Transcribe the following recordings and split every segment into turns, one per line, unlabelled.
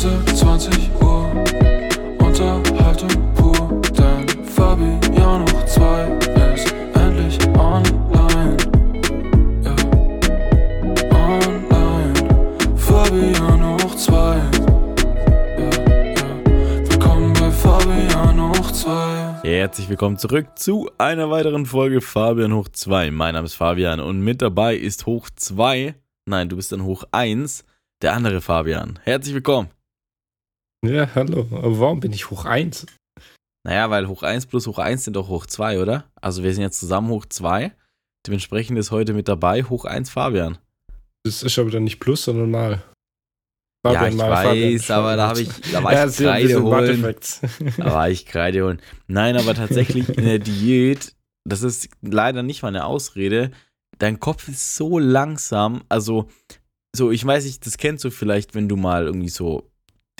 Sense 20 Uhr, Unterhaltung pur, denn Fabian hoch 2 ist endlich online. Ja, online. Fabian hoch 2. Ja, ja. Willkommen bei Fabian hoch 2.
Herzlich willkommen zurück zu einer weiteren Folge Fabian hoch 2. Mein Name ist Fabian und mit dabei ist hoch 2. Nein, du bist dann hoch 1, der andere Fabian. Herzlich willkommen.
Ja, hallo. Aber warum bin ich hoch 1?
Naja, weil hoch 1 plus hoch 1 sind doch hoch 2, oder? Also wir sind jetzt zusammen hoch 2. Dementsprechend ist heute mit dabei hoch 1 Fabian.
Das ist aber dann nicht plus, sondern mal.
ja, ich weiß, aber da, hab ich, da war
ja,
ich Kreide holen. Da war ich Kreide holen. Nein, aber tatsächlich in der Diät, das ist leider nicht mal eine Ausrede, dein Kopf ist so langsam, also so, ich weiß nicht, das kennst du vielleicht, wenn du mal irgendwie so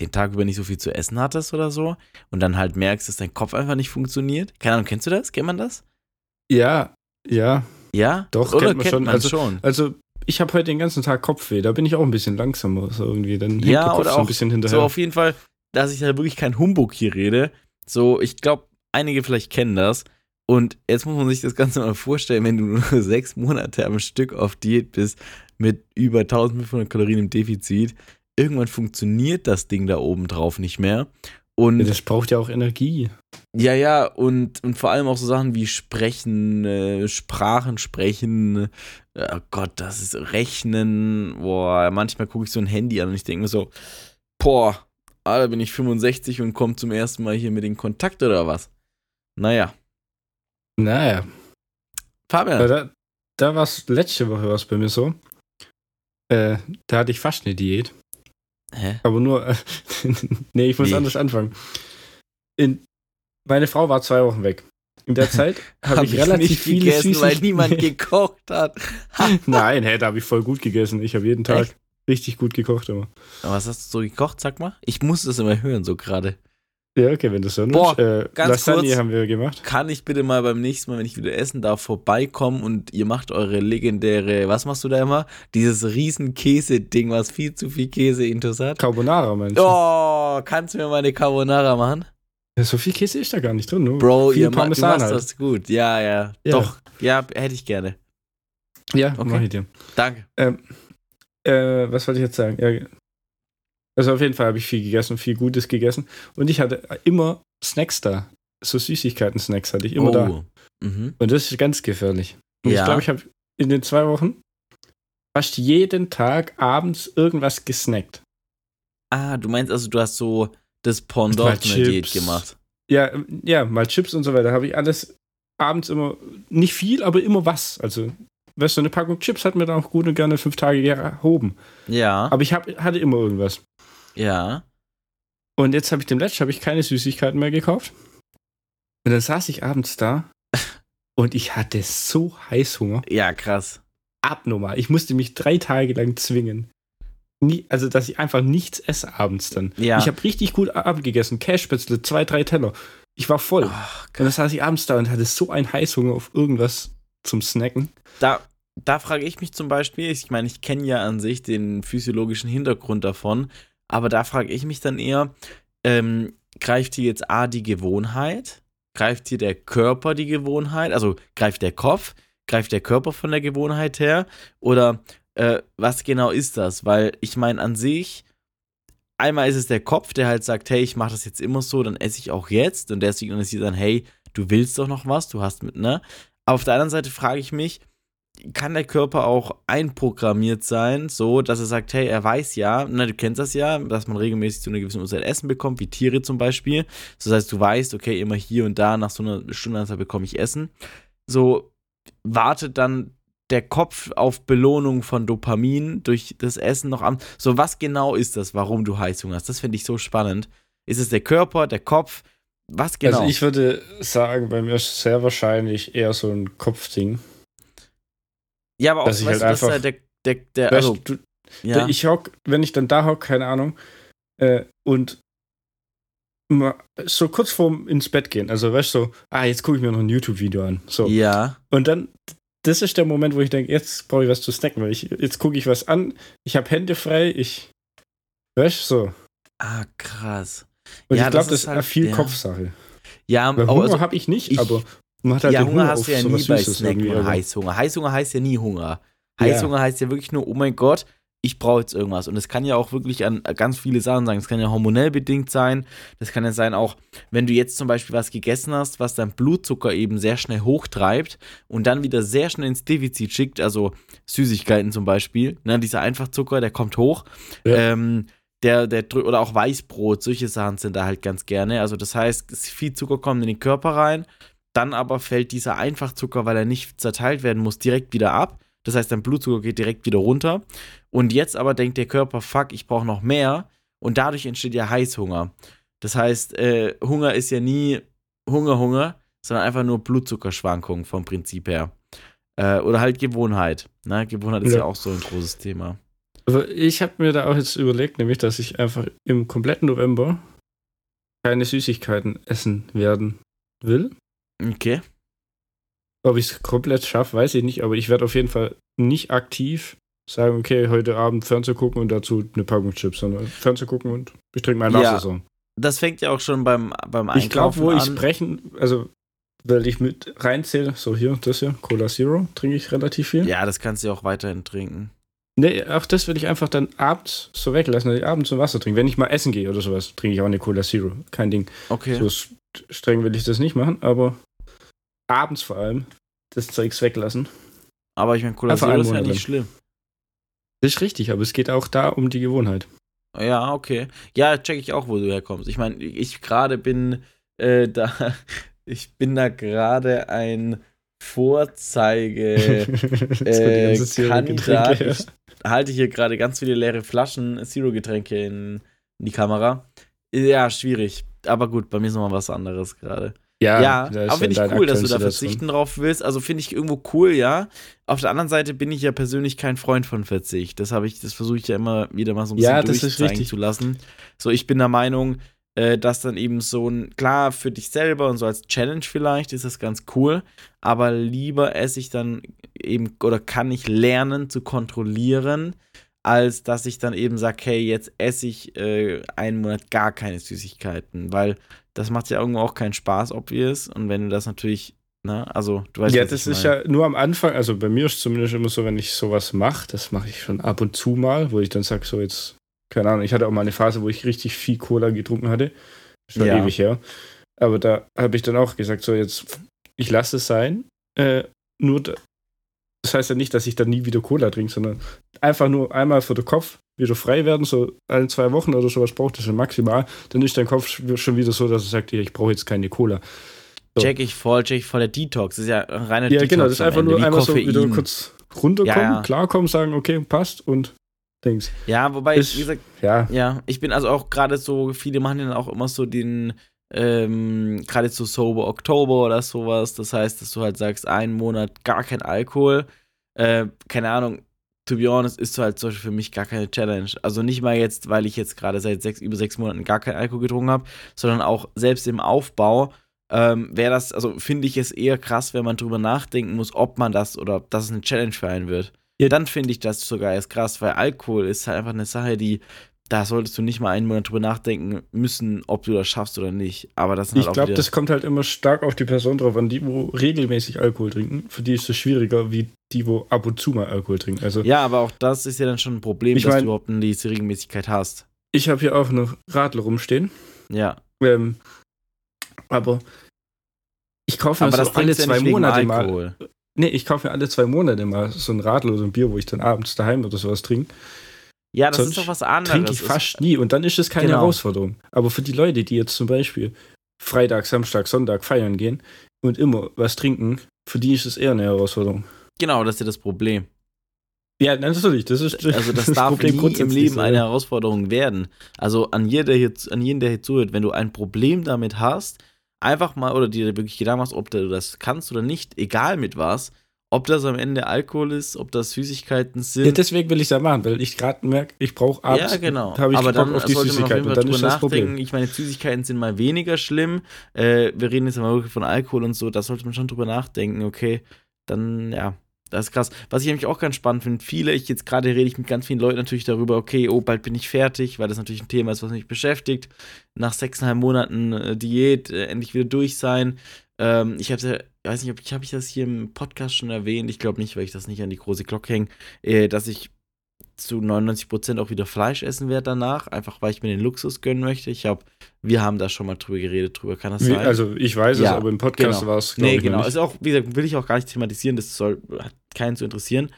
den Tag über nicht so viel zu essen hattest oder so und dann halt merkst, dass dein Kopf einfach nicht funktioniert. Keine Ahnung, kennst du das? Kennt man das?
Ja, ja.
Ja?
Doch,
oder
kennt man schon.
man
Also-
schon?
Also, ich habe heute den ganzen Tag Kopfweh. Da bin ich auch ein bisschen langsamer so irgendwie. Dann hängt
Ja,
der Kopf
oder
so ein
auch
bisschen hinterher.
So auf jeden Fall, dass ich da wirklich kein Humbug hier rede. So, ich glaube, einige vielleicht kennen das. Und jetzt muss man sich das Ganze mal vorstellen, wenn du nur sechs Monate am Stück auf Diät bist, mit über 1500 Kalorien im Defizit. Irgendwann funktioniert das Ding da oben drauf nicht mehr. Und
das braucht ja auch Energie.
ja, ja, und, und vor allem auch so Sachen wie Sprechen, äh, Sprachen sprechen, äh, oh Gott, das ist Rechnen. Boah, manchmal gucke ich so ein Handy an und ich denke mir so, boah, Alter, bin ich 65 und komme zum ersten Mal hier mit in Kontakt oder was? Naja,
Naja.
Fabian.
Da, da war es letzte Woche was bei mir so. Äh, da hatte ich fast eine Diät.
Hä?
Aber nur. Äh, nee, ich muss
Wie?
anders anfangen. In, meine Frau war zwei Wochen weg. In der Zeit habe
Hab
ich relativ
nicht
viele
gegessen, weil niemand gekocht hat.
Nein, hey, da habe ich voll gut gegessen. Ich habe jeden Tag
Echt?
richtig gut gekocht immer.
Aber was hast du so gekocht, sag mal? Ich muss das immer hören, so gerade.
Ja, okay, wenn du so
Boah.
Äh,
ganz
Lasagne
kurz.
haben wir gemacht.
Kann ich bitte mal beim nächsten Mal, wenn ich wieder essen darf, vorbeikommen und ihr macht eure legendäre, was machst du da immer? Dieses riesen Käse-Ding, was viel zu viel Käse intus hat.
Carbonara, meinst du?
Oh, kannst du mir mal eine Carbonara machen?
Ja, so viel Käse ist da gar nicht drin. Nur
Bro, ihr ma du machst
halt.
das gut. Ja, ja,
Ja.
Doch, ja, hätte ich gerne.
Ja,
Okay.
mach ich dir.
Danke.
Ähm, äh, was wollte ich jetzt sagen? Ja, also auf jeden Fall habe ich viel gegessen, viel Gutes gegessen. Und ich hatte immer Snacks da. So Süßigkeiten-Snacks hatte ich immer da.
oh. Mhm.
Und das ist ganz gefährlich. Und
Ja.
ich glaube, ich habe in den zwei Wochen fast jeden Tag abends irgendwas gesnackt.
Ah, du meinst also, du hast so das Pendant einer Diät gemacht.
Ja, ähm, ja, mal Chips und so weiter. Habe ich alles abends immer, nicht viel, aber immer was. Also, weißt du, eine Packung Chips hat mir dann auch gut und gerne fünf Tage gehoben.
Ja,
Aber ich hab, hatte immer irgendwas.
Ja.
Und jetzt habe ich dem letzten habe ich keine Süßigkeiten mehr gekauft. Und dann saß ich abends da und ich hatte so Heißhunger.
Ja, krass.
Abnormal. Ich musste mich drei Tage lang zwingen. Nie, also, dass ich einfach nichts esse abends dann.
Ja.
Ich habe richtig gut abgegessen. Cashspätzle, zwei, drei Teller. Ich war voll.
Ach,
Und dann saß ich abends da und hatte so einen Heißhunger auf irgendwas zum Snacken.
da, da frage ich mich zum Beispiel, ich meine, ich kenne ja an sich den physiologischen Hintergrund davon, aber da frage ich mich dann eher, ähm, greift hier jetzt A die Gewohnheit? Greift hier der Körper die Gewohnheit? Also greift der Kopf? Greift der Körper von der Gewohnheit her? Oder äh, was genau ist das? Weil ich meine, an sich, einmal ist es der Kopf, der halt sagt, hey, ich mache das jetzt immer so, dann esse ich auch jetzt. Und der signalisiert dann, hey, du willst doch noch was, du hast mit, ne? Aber auf der anderen Seite frage ich mich, kann der Körper auch einprogrammiert sein, so dass er sagt, hey, er weiß ja, na, du kennst das ja, dass man regelmäßig zu einer gewissen Uhrzeit Essen bekommt, wie Tiere zum Beispiel. Das heißt, du weißt, okay, immer hier und da nach so einer Stundenanzahl bekomme ich Essen. So wartet dann der Kopf auf Belohnung von Dopamin durch das Essen noch am. So, was genau ist das, warum du Heißhunger hast? Das finde ich so spannend. Ist es der Körper, der Kopf? Was genau?
Also ich würde sagen, bei mir ist sehr wahrscheinlich eher so ein Kopfding.
Ja, aber auch,
dass ich
weißt
halt
du,
einfach-
der, der, der
Weißt
also,
du,
ja.
Ich hock, wenn ich dann da hock, keine Ahnung, äh, und so kurz vorm ins Bett gehen, also weißt du, so, ah, jetzt gucke ich mir noch ein YouTube-Video an. So.
ja.
Und dann, das ist der Moment, wo ich denke, jetzt brauche ich was zu snacken, weil ich, jetzt gucke ich was an, ich habe Hände frei, ich, weißt du, so.
Ah, krass.
Und
Ja,
ich glaube,
das ist halt-
viel
ja.
Kopfsache.
Ja,
Weil Hunger
also,
habe ich nicht,
ich-
aber halt
ja, Hunger
Hunger
hast du ja nie bei
irgendwie,
und
aber-
Heißhunger. Heißhunger heißt ja nie Hunger.
Ja.
Heißhunger heißt ja wirklich nur, oh mein Gott, ich brauche jetzt irgendwas. Und das kann ja auch wirklich an ganz viele Sachen sein. Das kann ja hormonell bedingt sein. Das kann ja sein auch, wenn du jetzt zum Beispiel was gegessen hast, was dein Blutzucker eben sehr schnell hochtreibt und dann wieder sehr schnell ins Defizit schickt, also Süßigkeiten zum Beispiel, ne, dieser Einfachzucker, der kommt hoch.
Ja.
Ähm, der, der oder auch Weißbrot, solche Sachen sind da halt ganz gerne. Also das heißt, es- viel Zucker kommt in den Körper rein, dann aber fällt dieser Einfachzucker, weil er nicht zerteilt werden muss, direkt wieder ab. Das heißt, dein Blutzucker geht direkt wieder runter. Und jetzt aber denkt der Körper, fuck, ich brauche noch mehr. Und dadurch entsteht ja Heißhunger. Das heißt, äh, Hunger ist ja nie Hunger, Hunger, sondern einfach nur Blutzuckerschwankungen vom Prinzip her. Äh, oder halt Gewohnheit. Ne? Gewohnheit ist ja.
Ja.
auch so ein großes Thema.
Aber ich habe mir da auch jetzt überlegt, nämlich, dass ich einfach im kompletten November keine Süßigkeiten essen werden will.
Okay.
Ob ich es komplett schaffe, weiß ich nicht, aber ich werde auf jeden Fall nicht aktiv sagen, okay, heute Abend Fernsehen gucken und dazu eine Packung Chips, sondern Fernsehen gucken und ich trinke mein
Ja,
so.
Das fängt ja auch schon beim, beim
Ich glaube,
Einkaufen
wo ich
an.
brechen, also weil ich mit reinzähle, so hier, das hier, Cola Zero, trinke ich relativ viel.
Ja, das kannst du ja auch weiterhin trinken.
Nee, auch das will ich einfach dann abends so weglassen, dass ich abends ein Wasser trinke. Wenn ich mal essen gehe oder sowas, trinke ich auch eine Cola Zero. Kein Ding.
Okay.
So streng will ich das nicht machen, aber abends vor allem das Zeugs weglassen.
Aber ich meine, Cola
Einfach
Zero
einen
ist ja nicht schlimm.
Das ist richtig, aber es geht auch da um die Gewohnheit.
Ja, okay. Ja, check ich auch, wo du herkommst. Ich meine, ich gerade bin äh, da, ich bin da gerade ein Vorzeige äh, Kandidat. Ich halte hier gerade ganz viele leere Flaschen Zero-Getränke in, in die Kamera. Ja, schwierig. Aber gut, bei mir ist nochmal was anderes gerade. Ja,
ist
aber finde ich cool, dass du da verzichten drauf willst. Also finde ich irgendwo cool, ja. Auf der anderen Seite bin ich ja persönlich kein Freund von Verzicht. Das habe ich, das versuche ich ja immer wieder mal so ein bisschen
Ja, das ist
durchzeigen
richtig.
zu lassen. So, ich bin der Meinung, äh, dass dann eben so ein, klar, für dich selber und so als Challenge vielleicht ist das ganz cool, aber lieber esse ich dann eben oder kann ich lernen zu kontrollieren, als dass ich dann eben sage, hey, jetzt esse ich äh, einen Monat gar keine Süßigkeiten, weil das macht ja irgendwo auch keinen Spaß, obvious. Und wenn du das natürlich, ne, also du weißt
ja, das ist
meine.
ja nur am Anfang, also bei mir ist es zumindest immer so, wenn ich sowas mache, das mache ich schon ab und zu mal, wo ich dann sage, so jetzt, keine Ahnung, ich hatte auch mal eine Phase, wo ich richtig viel Cola getrunken hatte. Schon
Ja.
ewig her. Aber da habe ich dann auch gesagt, so jetzt, ich lasse es sein. Äh, nur, da, das heißt ja nicht, dass ich dann nie wieder Cola trinke, sondern einfach nur einmal für den Kopf wieder frei werden, so ein, zwei Wochen oder sowas braucht es schon maximal. Dann ist dein Kopf schon wieder so, dass er sagt, ja, ich brauche jetzt keine Cola. So.
Check ich voll, check ich voll. Der Detox das ist ja ein reiner
Ja,
Detox.
genau, das ist einfach
Ende,
nur einmal so wieder
Koffein.
kurz runterkommen,
Ja, ja.
klarkommen, sagen, okay, passt und Dings.
Ja, wobei,
Ist-
wie gesagt,
Ja,
Ja, ich bin also auch gerade so, viele machen ja dann auch immer so den, ähm, gerade so Sober Oktober oder sowas. Das heißt, dass du halt sagst, einen Monat gar kein Alkohol. Äh, keine Ahnung, to be honest, ist so halt zum Beispiel für mich gar keine Challenge. Also nicht mal jetzt, weil ich jetzt gerade seit sechs, über sechs Monaten gar keinen Alkohol getrunken habe, sondern auch selbst im Aufbau ähm, wäre das, also finde ich es eher krass, wenn man drüber nachdenken muss, ob man das oder ob das eine Challenge für einen wird.
Ja.
Dann finde ich das sogar erst krass, weil Alkohol ist halt einfach eine Sache, die, da solltest du nicht mal einen Monat drüber nachdenken müssen, ob du das schaffst oder nicht. Aber das halt
ich
auch
glaube, das kommt halt immer stark auf die Person drauf an. Die, wo regelmäßig Alkohol trinken, für die ist es schwieriger, wie die, wo ab und zu mal Alkohol trinken. Also,
Ja, aber auch das ist ja dann schon ein Problem, dass
mein-
du überhaupt diese Regelmäßigkeit hast.
ich habe hier auch noch Radler rumstehen.
Ja.
Ähm, aber ich kaufe mir
Aber
so
das
alle
ja
zwei
wegen
Monate mal. Nee, ich kaufe mir alle zwei Monate mal so ein Radler oder ein Bier, wo ich dann abends daheim oder sowas trinke.
Ja, das
Sonst
ist doch was anderes.
Trinke ich fast nie und dann ist es keine
Genau.
Herausforderung. Aber für die Leute, die jetzt zum Beispiel Freitag, Samstag, Sonntag feiern gehen und immer was trinken, für die ist es eher eine Herausforderung.
Genau, das ist ja das Problem.
Ja, natürlich, das ist
Also das darf nie im Leben eine. Herausforderung werden. Also an, jeder hier, an jeden, der hier zuhört, wenn du ein Problem damit hast, einfach mal oder dir wirklich Gedanken machst, ob du das kannst oder nicht, egal mit was, ob das am Ende Alkohol ist, ob das Süßigkeiten sind.
Ja, deswegen will ich es ja machen, weil ich gerade merke, ich brauche abends,
Ja, genau.
habe ich
Aber
Bock
dann
auf die
sollte man auf
und
Fall
dann ist
drüber
das
nachdenken.
Problem.
Ich meine, Süßigkeiten sind mal weniger schlimm. Äh, wir reden jetzt mal wirklich von Alkohol und so. Da sollte man schon drüber nachdenken. Okay, dann ja, das ist krass. Was ich nämlich auch ganz spannend finde, viele, ich jetzt gerade rede ich mit ganz vielen Leuten natürlich darüber, okay, oh, bald bin ich fertig, weil das natürlich ein Thema ist, was mich beschäftigt. Nach sechseinhalb Monaten äh, Diät äh, endlich wieder durch sein. Ähm, ich habe ja, weiß nicht, ob ich habe ich das hier im Podcast schon erwähnt. Ich glaube nicht, weil ich das nicht an die große Glocke hänge, äh, dass ich zu 99% auch wieder Fleisch essen werde danach, einfach weil ich mir den Luxus gönnen möchte. Ich habe, wir haben da schon mal drüber geredet, drüber kann das sein.
Also ich weiß ja, es, aber im Podcast
genau.
war es,
Nee, genau. Ist auch, wie gesagt, will ich auch gar nicht thematisieren, das soll, hat keinen zu interessieren.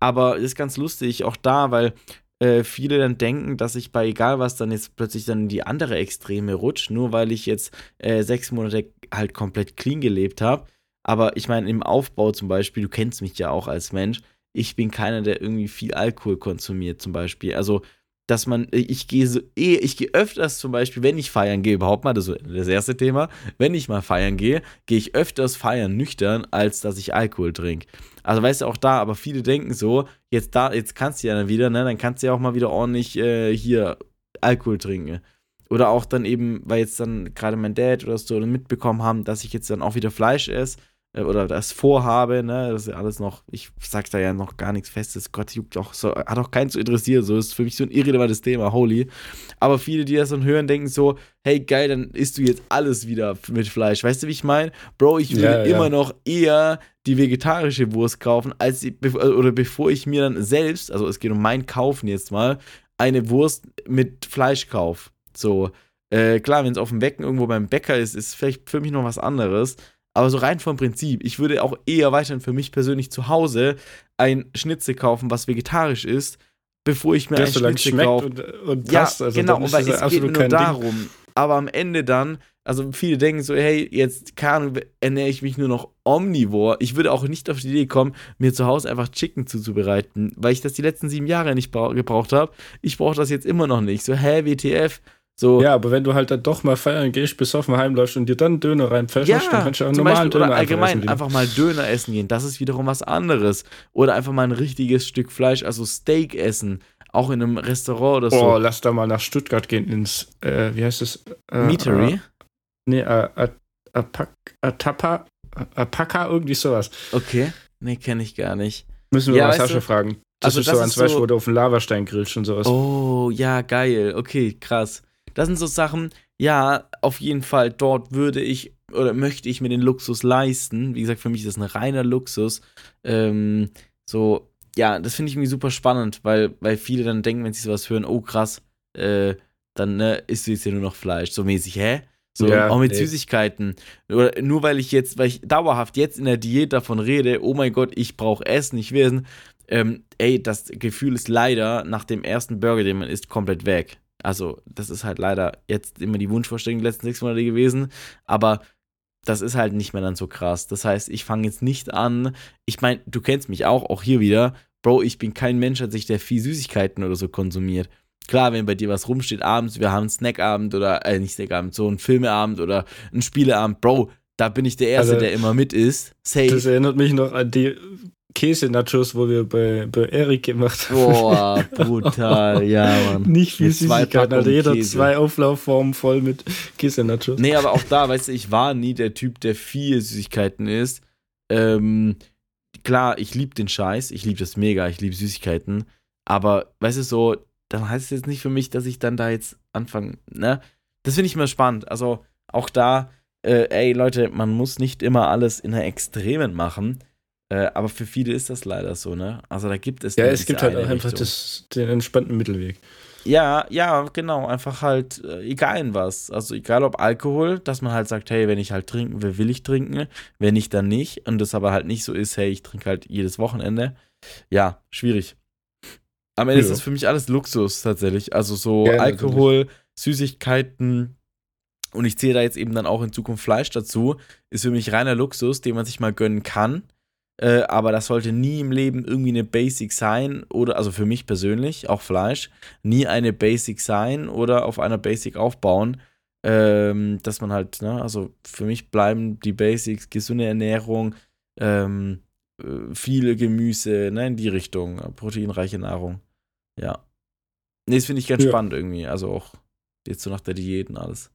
Aber es ist ganz lustig, auch da, weil äh, viele dann denken, dass ich bei egal was dann jetzt plötzlich dann in die andere Extreme rutsche, nur weil ich jetzt äh, sechs Monate halt komplett clean gelebt habe. Aber ich meine, im Aufbau zum Beispiel, du kennst mich ja auch als Mensch, ich bin keiner, der irgendwie viel Alkohol konsumiert, zum Beispiel. Also, dass man, ich gehe so, eh, ich gehe öfters zum Beispiel, wenn ich feiern gehe, überhaupt mal, das ist das erste Thema, wenn ich mal feiern gehe, gehe ich öfters feiern nüchtern, als dass ich Alkohol trinke. Also weißt du auch da, aber viele denken so, jetzt da, jetzt kannst du ja dann wieder, ne, dann kannst du ja auch mal wieder ordentlich äh, hier Alkohol trinken. Oder auch dann eben, weil jetzt dann gerade mein Dad oder so mitbekommen haben, dass ich jetzt dann auch wieder Fleisch esse oder das vorhabe, ne, das ist ja alles noch, ich sag da ja noch gar nichts Festes, Gott juckt auch so, hat auch keinen zu interessieren, so ist für mich so ein irrelevantes Thema, holy. Aber viele, die das dann hören, denken so, hey geil, dann isst du jetzt alles wieder mit Fleisch, weißt du, wie ich meine? Bro, ich würde ja, ja. immer noch eher die vegetarische Wurst kaufen, als die, oder bevor ich mir dann selbst, also es geht um mein Kaufen jetzt mal, eine Wurst mit Fleisch kaufe. So, äh, klar, wenn es auf dem Becken irgendwo beim Bäcker ist, ist vielleicht für mich noch was anderes. Aber so rein vom Prinzip, ich würde auch eher weiterhin für mich persönlich zu Hause ein Schnitzel kaufen, was vegetarisch ist, bevor ich mir
das
ein Schnitzel kaufe.
Und, und passt.
Ja, also genau, und weil es geht mir nur darum. Ding. Aber am Ende dann, also viele denken so, hey, jetzt kann, ernähre ich mich nur noch omnivor. Ich würde auch nicht auf die Idee kommen, mir zu Hause einfach Chicken zuzubereiten, weil ich das die letzten sieben Jahre nicht gebraucht habe. Ich brauche das jetzt immer noch nicht. So, hä, WTF? So.
Ja, aber wenn du halt dann doch mal feiern gehst, besoffen heimläufst und dir dann Döner reinpfefferst, ja, dann kannst du auch normalen Döner
oder allgemein einfach, einfach mal Döner essen gehen. Das ist wiederum was anderes. Oder einfach mal ein richtiges Stück Fleisch, also Steak essen. Auch in einem Restaurant oder so.
Oh, lass da mal nach Stuttgart gehen ins, äh, wie heißt es?
Äh, Meatery? Äh,
nee, äh, Atapa, Apaka, irgendwie sowas.
Okay, nee, kenne ich gar nicht.
Müssen wir ja, mal Sascha fragen. Das also ist das so ein Fleisch, so, wo du auf dem Lavastein grillst und sowas.
Oh, ja, geil. Okay, krass. Das sind so Sachen, ja, auf jeden Fall, dort würde ich oder möchte ich mir den Luxus leisten. Wie gesagt, für mich ist das ein reiner Luxus. Ähm, so, ja, das finde ich irgendwie super spannend, weil, weil viele dann denken, wenn sie sowas hören, oh krass, äh, dann ne, isst du jetzt ja nur noch Fleisch. So mäßig, hä? So, ja, auch mit ey. Süßigkeiten. Oder nur weil ich jetzt, weil ich dauerhaft jetzt in der Diät davon rede, oh mein Gott, ich brauche Essen, ich will essen. Ähm, ey, das Gefühl ist leider nach dem ersten Burger, den man isst, komplett weg. Also, das ist halt leider jetzt immer die Wunschvorstellung die letzten sechs Monate gewesen. Aber das ist halt nicht mehr dann so krass. Das heißt, ich fange jetzt nicht an. Ich meine, du kennst mich auch, auch hier wieder. Bro, ich bin kein Mensch an sich, der viel Süßigkeiten oder so konsumiert. Klar, wenn bei dir was rumsteht abends, wir haben einen Snackabend oder, äh, nicht Snackabend, so einen Filmeabend oder einen Spieleabend, Bro, da bin ich der Erste, also, der immer mit ist.
Safe. Das erinnert mich noch an die Käse-Nachos, wo wir bei, bei Erik gemacht
haben. Boah, brutal, ja, Mann.
Nicht viel Süßigkeiten, also jeder Käse. zwei Auflaufformen voll mit Käse-Nachos.
Nee, aber auch da, weißt du, ich war nie der Typ, der viel Süßigkeiten isst. Ähm, klar, ich liebe den Scheiß, ich liebe das mega, ich liebe Süßigkeiten, aber, weißt du, so, dann heißt es jetzt nicht für mich, dass ich dann da jetzt anfange, ne? Das finde ich immer spannend, also auch da, äh, ey, Leute, man muss nicht immer alles in der Extremen machen, äh, aber für viele ist das leider so, ne? Also da gibt es.
Ja, es gibt halt einfach das, den entspannten Mittelweg.
Ja, ja, genau. Einfach halt, äh, egal in was. Also egal ob Alkohol, dass man halt sagt, hey, wenn ich halt trinken will, will ich trinken. Wenn nicht, dann nicht. Und das aber halt nicht so ist, hey, ich trinke halt jedes Wochenende. Ja, schwierig. Am Ende ja. ist das für mich alles Luxus tatsächlich. Also so ja, Alkohol, natürlich. Süßigkeiten, und ich zähle da jetzt eben dann auch in Zukunft Fleisch dazu, ist für mich reiner Luxus, den man sich mal gönnen kann. Äh, aber das sollte nie im Leben irgendwie eine Basic sein oder, also für mich persönlich, auch Fleisch, nie eine Basic sein oder auf einer Basic aufbauen. Ähm, dass man halt, ne, also für mich bleiben die Basics, gesunde Ernährung, ähm, äh, viele Gemüse, ne, in die Richtung, proteinreiche Nahrung. Ja. Nee, das finde ich ganz ja. spannend irgendwie. Also auch jetzt so nach der Diät und alles.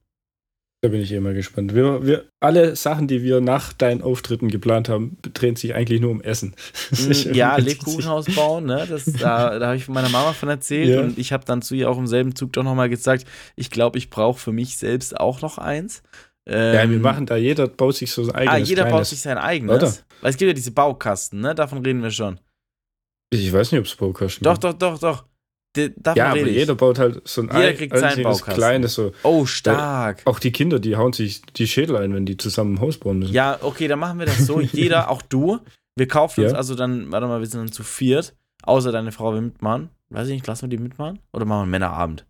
Da bin ich mal gespannt. Wir, wir, alle Sachen, die wir nach deinen Auftritten geplant haben, drehen sich eigentlich nur um Essen.
Mm, ja, Lebkuchenhaus bauen, ne? Das, da, da habe ich von meiner Mama von erzählt
Ja.
und ich habe dann zu ihr auch im selben Zug doch nochmal gesagt, ich glaube, ich brauche für mich selbst auch noch eins.
Ja, wir
Ähm,
machen da, jeder baut sich so sein eigenes
Ah, jeder baut
kleines.
sich sein eigenes.
Oder?
Weil es gibt ja diese Baukasten, ne? Davon reden wir schon.
Ich weiß nicht, ob es Baukasten
Doch,
gibt.
doch, doch, doch. De, davon
Ja, aber jeder baut halt so ein
Jeder kriegt seinen Baukasten.
kleines so.
Oh, stark.
Auch die Kinder, die hauen sich die Schädel ein, wenn die zusammen ein Haus bauen müssen.
Ja, okay, dann machen wir das so. Jeder, auch du. Wir kaufen uns
Ja.
also dann, warte mal, wir sind dann zu viert. Außer deine Frau will mitmachen. Weiß ich nicht, lassen wir die mitmachen? Oder machen wir einen Männerabend?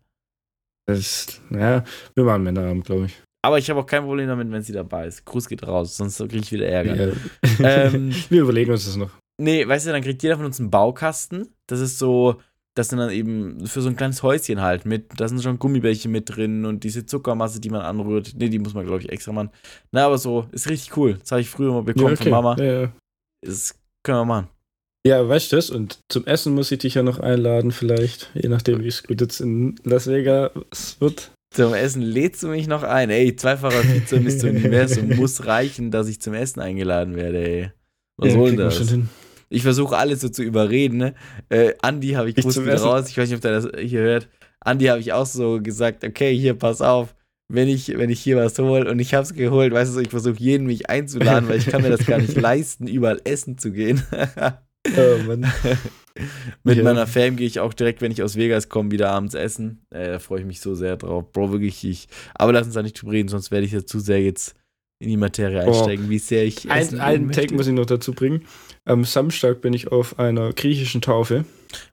Das, naja, wir machen Männerabend, glaube ich.
Aber ich habe auch kein Problem damit, wenn sie dabei ist. Gruß geht raus, sonst kriege ich wieder Ärger.
Ja.
Ähm,
wir überlegen uns das noch.
Nee, weißt du, dann kriegt jeder von uns einen Baukasten. Das ist so, das sind dann eben für so ein kleines Häuschen halt mit, da sind schon Gummibärchen mit drin und diese Zuckermasse, die man anrührt. Nee, die muss man, glaube ich, extra machen. Na, aber so, ist richtig cool. Das habe ich früher mal bekommen
ja,
von Mama.
Ja, ja.
Das können wir machen.
ja, weißt du das? Und zum Essen muss ich dich ja noch einladen, vielleicht. Je nachdem, wie es gut jetzt in Las Vegas wird.
Zum Essen lädst du mich noch ein. Ey, zweifacher Vize Mr. Universum muss reichen, dass ich zum Essen eingeladen werde, ey. Was
ja,
soll das?
schon hin.
Ich versuche alles so zu überreden, ne? Äh, Andi habe ich
Ich
wieder raus. Ich weiß nicht, ob der das hier hört. Andi habe ich auch so gesagt, okay, hier, pass auf. Wenn ich, wenn ich hier was hole und ich habe es geholt, weißt du, ich versuche jeden mich einzuladen, weil ich kann mir das gar nicht leisten, überall essen zu gehen.
Oh, Mann.
Mit
Ja.
meiner Fam gehe ich auch direkt, wenn ich aus Vegas komme, wieder abends essen. Äh, da freue ich mich so sehr drauf. Bro, wirklich, ich. Aber lass uns da nicht drüber reden, sonst werde ich ja zu sehr jetzt in die Materie
Boah.
einsteigen, wie sehr ich. essen
Ein, einen Take muss ich noch dazu bringen. Am Samstag bin ich auf einer griechischen Taufe.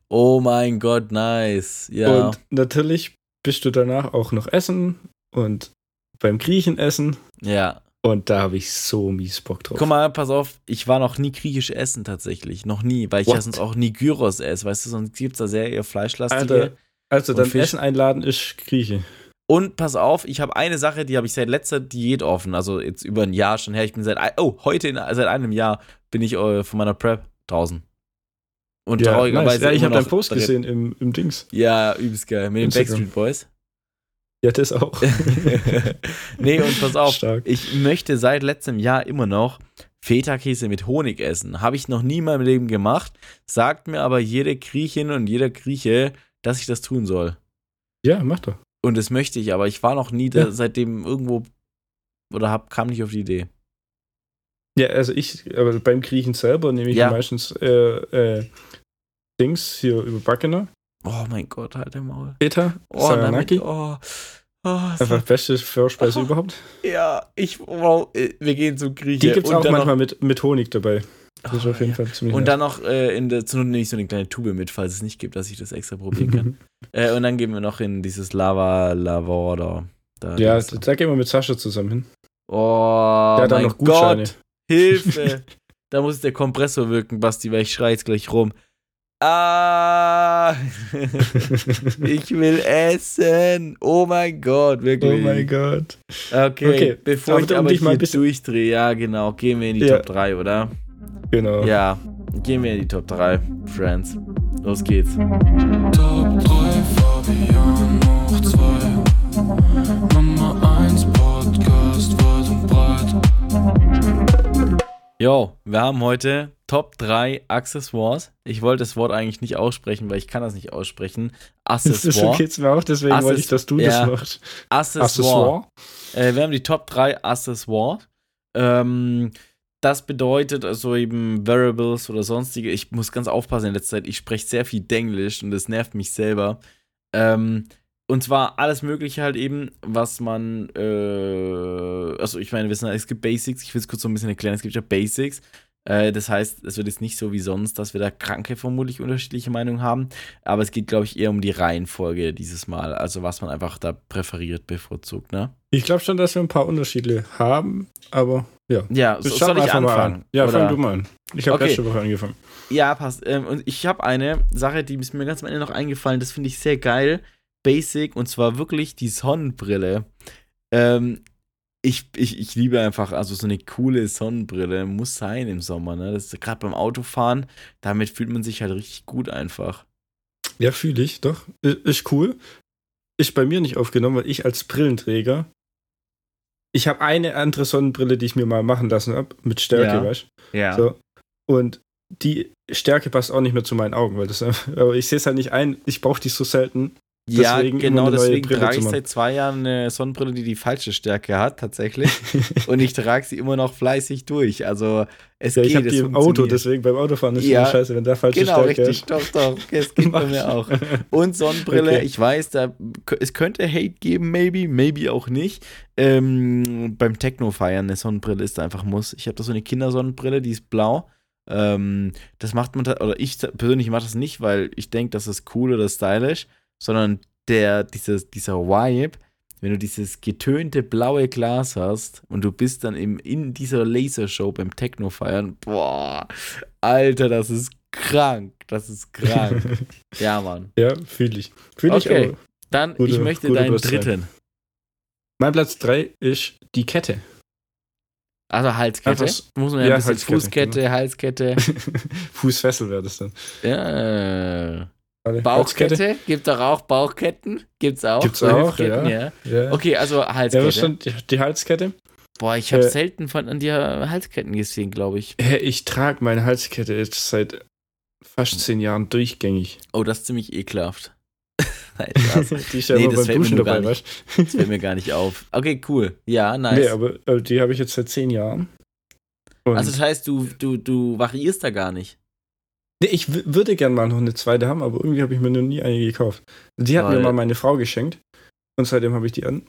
Oh mein Gott, nice. Ja.
Und natürlich bist du danach auch noch essen und beim Griechen essen.
ja.
Und da habe ich so mies Bock drauf.
Guck mal, pass auf, ich war noch nie griechisch essen tatsächlich. Noch nie, weil ich
What?
ja sonst auch nie Gyros esse. Weißt du, sonst gibt es da sehr eher fleischlastige.
Alter, also dann
Fisch.
Essen einladen ist Grieche.
Und pass auf, ich habe eine Sache, die habe ich seit letzter Diät offen. Also jetzt über ein Jahr schon her. Ich bin seit, oh, heute, in, seit einem Jahr bin ich äh, von meiner Prep draußen. Und
Ja, nice.
traurigerweise.
ja ich habe deinen Post
drin.
gesehen im, im Dings.
Ja, übelst geil. Mit den. Backstreet Boys.
Ja, das auch.
nee, und pass auf,
Stark.
ich möchte seit letztem Jahr immer noch Feta-Käse mit Honig essen. Habe ich noch nie in meinem Leben gemacht. Sagt mir aber jede Griechin und jeder Grieche, dass ich das tun soll.
Ja, mach doch.
Und das möchte ich, aber ich war noch nie da,
Ja.
seitdem irgendwo oder hab, kam nicht auf die Idee.
Ja, also ich, aber beim Griechen selber nehme ich
Ja.
meistens äh, äh, Dings hier überbackener.
Oh mein Gott, halt der Maul.
Beta,
Oh,
Saranaki.
damit, oh, oh,
Einfach beste Vorspeise
Oh.
überhaupt.
ja, ich, wow, äh, wir gehen zum Grieche.
Die gibt es auch manchmal mit, mit Honig dabei. Das ist
Oh,
auf jeden
ja.
Fall ziemlich
Und dann noch äh, in der, Not nehme ich so eine kleine Tube mit, falls es nicht gibt, dass ich das extra probieren kann. äh, und dann gehen wir noch in dieses Lava Lavora. Da,
ja,
das-
da gehen wir mit Sascha zusammen hin.
Oh,
Der hat
mein
noch Gutscheine.
Gott, Hilfe. da muss der Kompressor wirken, Basti, weil ich schreie jetzt gleich rum. Ah, ich will essen. Oh mein Gott, wirklich.
oh mein Gott.
Okay,
Okay,
bevor
aber
ich
um
aber
dich mal
hier durchdrehe, ja genau, gehen wir in die
Ja.
Top 3, oder?
Genau.
Ja, gehen wir in die Top 3, Friends. Los geht's.
Top 3 Fabian hoch 2 Nummer 1 Podcast weit und breit
Jo, wir haben heute Top 3 Accessoires. Ich wollte das Wort eigentlich nicht aussprechen, weil ich kann das nicht aussprechen. Accessoire.
okay, mir auch, deswegen
Access-
wollte ich, dass du
ja.
das machst.
Accessoire. Äh, wir haben die Top 3 Accessoires. Ähm, das bedeutet also eben Variables oder sonstige. Ich muss ganz aufpassen in letzter Zeit. Ich spreche sehr viel Denglisch und das nervt mich selber. Ähm, und zwar alles Mögliche halt eben, was man, äh, also ich meine, wissen, es gibt Basics. Ich will es kurz so ein bisschen erklären. Es gibt ja Basics. Äh, das heißt, es wird jetzt nicht so wie sonst, dass wir da kranke vermutlich unterschiedliche Meinungen haben. Aber es geht, glaube ich, eher um die Reihenfolge dieses Mal. Also was man einfach da präferiert, bevorzugt, ne?
Ich glaube schon, dass wir ein paar Unterschiede haben, aber ja.
Ja, so, soll ich anfangen?
an. Ja,
Oder?
fang du mal an. Ich habe
Okay.
letzte Woche angefangen.
Ja, passt. Ähm, und ich habe eine Sache, die ist mir ganz am Ende noch eingefallen. Das finde ich sehr geil. Basic. Und zwar wirklich die Sonnenbrille. Ähm, ich, ich, ich liebe einfach, also so eine coole Sonnenbrille muss sein im Sommer. Ne? Das ist gerade beim Autofahren. Damit fühlt man sich halt richtig gut einfach.
Ja, fühle ich, doch. Ist cool. Ist bei mir nicht aufgenommen, weil ich als Brillenträger ich habe eine andere Sonnenbrille, die ich mir mal machen lassen habe, mit Stärke,
Ja.
weißt
Ja.
So. Und die Stärke passt auch nicht mehr zu meinen Augen, weil das aber ich sehe es halt nicht ein, ich brauche die so selten.
Ja,
deswegen immer
genau deswegen
Brille
trage ich seit zwei Jahren eine Sonnenbrille, die die falsche Stärke hat, tatsächlich. Und ich trage sie immer noch fleißig durch. Also es
Ja,
geht.
ich habe die im Auto, deswegen beim Autofahren ist
Ja,
ja scheiße, wenn der falsche
Genau,
Stärke
richtig. Doch, doch. Es geht bei mir auch. Und Sonnenbrille,
Okay.
ich weiß, da, es könnte Hate geben, maybe, maybe auch nicht. Ähm, beim Techno-Feiern, eine Sonnenbrille ist da einfach muss. Ich habe da so eine Kindersonnenbrille, die ist blau. Ähm, das macht man, da, oder ich persönlich mache das nicht, weil ich denke, das ist cool oder stylisch, sondern der, dieses, dieser Vibe, wenn du dieses getönte blaue Glas hast und du bist dann im, in dieser Lasershow beim Techno-Feiern, boah, Alter, das ist krank, das ist krank. ja, Mann.
Ja, fühle ich. Fühle ich
Okay.
aber.
Dann,
Gute-
ich möchte deinen
Beschreibung.
dritten.
Mein Platz 3 ist die Kette.
Also Halskette.
Einfach-
Muss man ja,
ja,
ein bisschen
Halskette,
Fußkette, Halskette.
Fußfessel wäre das dann.
ja. Bauchkette? Gibt doch auch Bauchketten? Gibt's auch?
Gibt's auch, ja. Ja.
Okay, also
Ja,
Halskette.
was stand die, die Halskette?
Boah, ich habe
Äh,
selten von an dir Halsketten gesehen, glaube ich.
Hä, Ich trage meine Halskette jetzt seit fast zehn Jahren durchgängig.
Oh, das ist ziemlich ekelhaft. Nein,
die ist ja
Nee,
immer
das
beim
fällt mir
Duschen dabei,
nicht.
weißt du?
Das fällt mir gar nicht auf. Okay, cool. Ja, nice.
Nee, aber äh, die habe ich jetzt seit zehn Jahren. Und
also das heißt, du, du, du variierst da gar nicht.
Nee, ich würde gern mal noch eine zweite haben, aber irgendwie habe ich mir noch nie eine gekauft. Die hat mir
Weil-
mal meine Frau geschenkt und seitdem habe ich die an.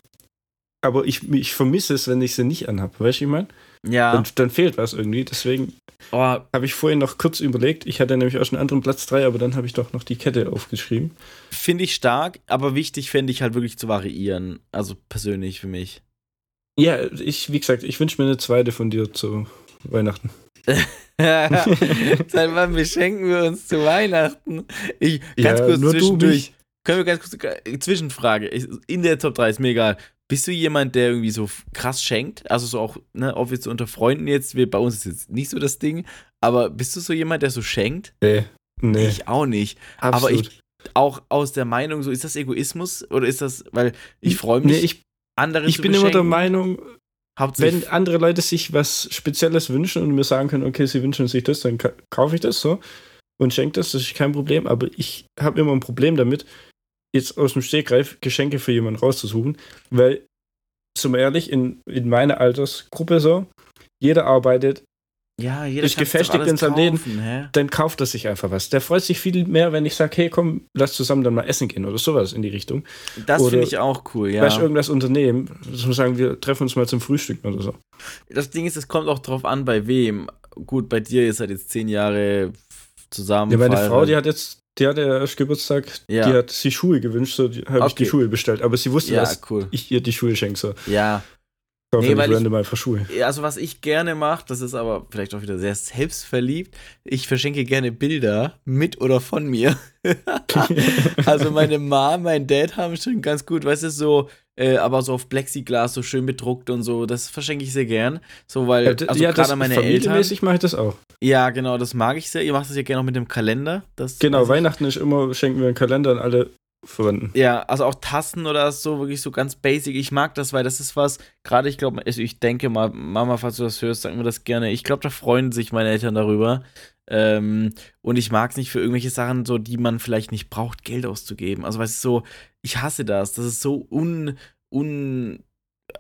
Aber ich, ich vermisse es, wenn ich sie nicht anhabe. Weißt du, ich meine?
Ja.
Und dann fehlt was irgendwie. Deswegen
oh,
habe ich vorhin noch kurz überlegt. Ich hatte nämlich auch schon einen anderen Platz 3, aber dann habe ich doch noch die Kette aufgeschrieben.
Finde ich stark, aber wichtig fände ich halt wirklich zu variieren. Also persönlich für mich.
Ja, ich, wie gesagt, ich wünsche mir eine zweite von dir zu Weihnachten.
Seit wann beschenken wir uns zu Weihnachten? Ich, ganz
Ja,
kurz zwischendurch. Können wir ganz kurz, äh, Zwischenfrage. In der Top 3 ist mir egal. Bist du jemand, der irgendwie so krass schenkt? Also so auch, ne, ob jetzt unter Freunden jetzt, wir, bei uns ist jetzt nicht so das Ding, aber bist du so jemand, der so schenkt?
Nee, nee,
Ich auch nicht. aber
absolut.
ich- Auch aus der Meinung, so ist das Egoismus oder ist das, weil ich freue mich,
nee, ich,
andere
ich
zu
bin immer der
beschenken.
Meinung, Wenn andere Leute sich was Spezielles wünschen und mir sagen können, okay, sie wünschen sich das, dann ka- kaufe ich das so und schenke das, das ist kein Problem. Aber ich habe immer ein Problem damit, jetzt aus dem Stegreif Geschenke für jemanden rauszusuchen, weil, zum ehrlich, in, in meiner Altersgruppe so, jeder arbeitet,
ja, jeder doch
gefestigt in seinem Leben.
Hä?
dann kauft er sich einfach was. Der freut sich viel mehr, wenn ich sage, hey, komm, lass zusammen dann mal essen gehen oder sowas in die Richtung.
Das finde ich auch cool, ja.
Weißt du, irgendwas unternehmen, dass wir sagen, wir treffen uns mal zum Frühstück oder so.
Das Ding ist, es kommt auch drauf an, bei wem. Gut, bei dir ist halt jetzt zehn Jahre zusammen.
Ja, meine. Frau, die hat jetzt, die hatte erst Geburtstag,
Ja.
die hat sich Schuhe gewünscht, so habe ich
Okay.
die Schuhe bestellt. Aber sie wusste,
Ja,
dass
cool.
ich ihr die Schuhe schenke. So.
Ja.
Kaufe
Nee, weil ich-
random einfach Schuhe.
Ja, Also, was ich gerne mache, das ist aber vielleicht auch wieder sehr selbstverliebt. Ich verschenke gerne Bilder mit oder von mir. also, meine Mom, mein Dad haben schon ganz gut, weißt du, so, äh, aber so auf Plexiglas, so schön bedruckt und so. Das verschenke ich sehr gern. So, weil,
Ja,
also
ja, das
gerade meine Eltern.
familienmäßig mache ich das auch.
Ja, genau, das mag ich sehr. Ihr macht das ja gerne auch mit dem Kalender. Das
Genau,
ich.
Weihnachten ist immer, schenken wir einen Kalender an alle Verwandten.
Ja, also auch Tassen oder so, wirklich so ganz basic. Ich mag das, weil das ist was, gerade ich glaube, also ich denke mal, Mama, falls du das hörst, sag mir das gerne. Ich glaube, da freuen sich meine Eltern darüber. Ähm, und ich mag es nicht für irgendwelche Sachen, so die man vielleicht nicht braucht, Geld auszugeben. Also, weißt du, so, ich hasse das. Das ist so un, un,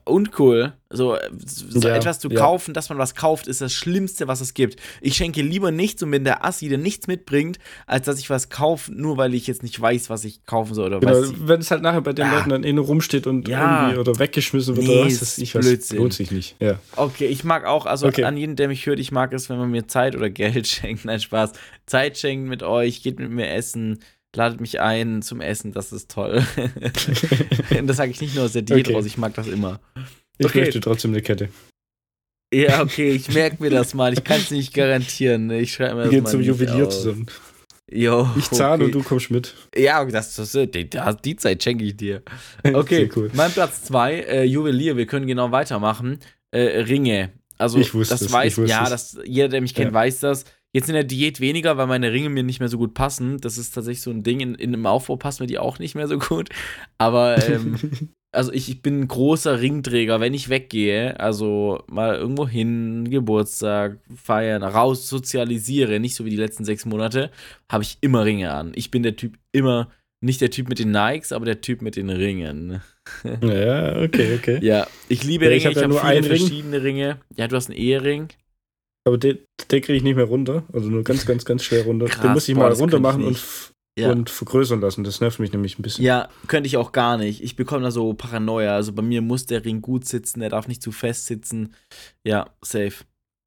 uncool. So, so
Ja,
etwas zu
ja.
kaufen, dass man was kauft, ist das Schlimmste, was es gibt. Ich schenke lieber nichts und bin der Assi, der nichts mitbringt, als dass ich was kaufe, nur weil ich jetzt nicht weiß, was ich kaufen soll oder
Genau,
weiß.
wenn es halt nachher bei den
Ah.
Leuten dann eh nur rumsteht und
Ja.
irgendwie oder weggeschmissen wird
Nee,
oder was
ist
weiß ich, was
Blödsinn.
lohnt sich nicht. Ja.
Okay, ich mag auch, also
Okay.
an jeden, der mich hört, ich mag es, wenn man mir Zeit oder Geld schenkt. Nein, Spaß. Zeit schenkt mit euch, geht mit mir essen, ladet mich ein zum Essen, das ist toll. Das sage ich nicht nur aus der Diät
Okay.
raus, ich mag das immer.
Ich
Okay.
möchte trotzdem eine Kette.
Ja, okay, ich merke mir das mal. Ich kann es nicht garantieren. ne? Ich schreibe mir
Wir
das
gehen
mal
zum Juwelier
auf.
zusammen.
Jo,
Ich zahle
okay.
und du kommst mit.
Ja, das, das, die, die, die Zeit schenke ich dir. Okay,
cool.
mein Platz zwei, äh, Juwelier, wir können genau weitermachen. Äh, Ringe. Also,
Ich wusste
das
es,
weiß,
ich wusste
ja,
es.
das, jeder, der mich kennt,
Ja.
weiß das. Jetzt in der Diät weniger, weil meine Ringe mir nicht mehr so gut passen. Das ist tatsächlich so ein Ding. In, in einem Aufbau passen mir die auch nicht mehr so gut. Aber ähm, also ich, ich bin ein großer Ringträger, wenn ich weggehe, also mal irgendwo hin, Geburtstag, feiern, raus, sozialisiere, nicht so wie die letzten sechs Monate, habe ich immer Ringe an. Ich bin der Typ immer, nicht der Typ mit den Nikes, aber der Typ mit den Ringen.
Ja, okay, okay.
Ja, ich liebe Ringe,
ich hab
ich
ja
habe
nur
viele
einen Ring.
verschiedene Ringe. Ja, du hast einen Ehering.
Aber den, den kriege ich nicht mehr runter. Also nur ganz, ganz, ganz schwer runter.
Krass,
den muss ich
boah,
mal runter
ich
machen und,
Ja.
und vergrößern lassen. Das nervt mich nämlich ein bisschen.
Ja, könnte ich auch gar nicht. Ich bekomme da so Paranoia. Also bei mir muss der Ring gut sitzen, der darf nicht zu fest sitzen. Ja, safe.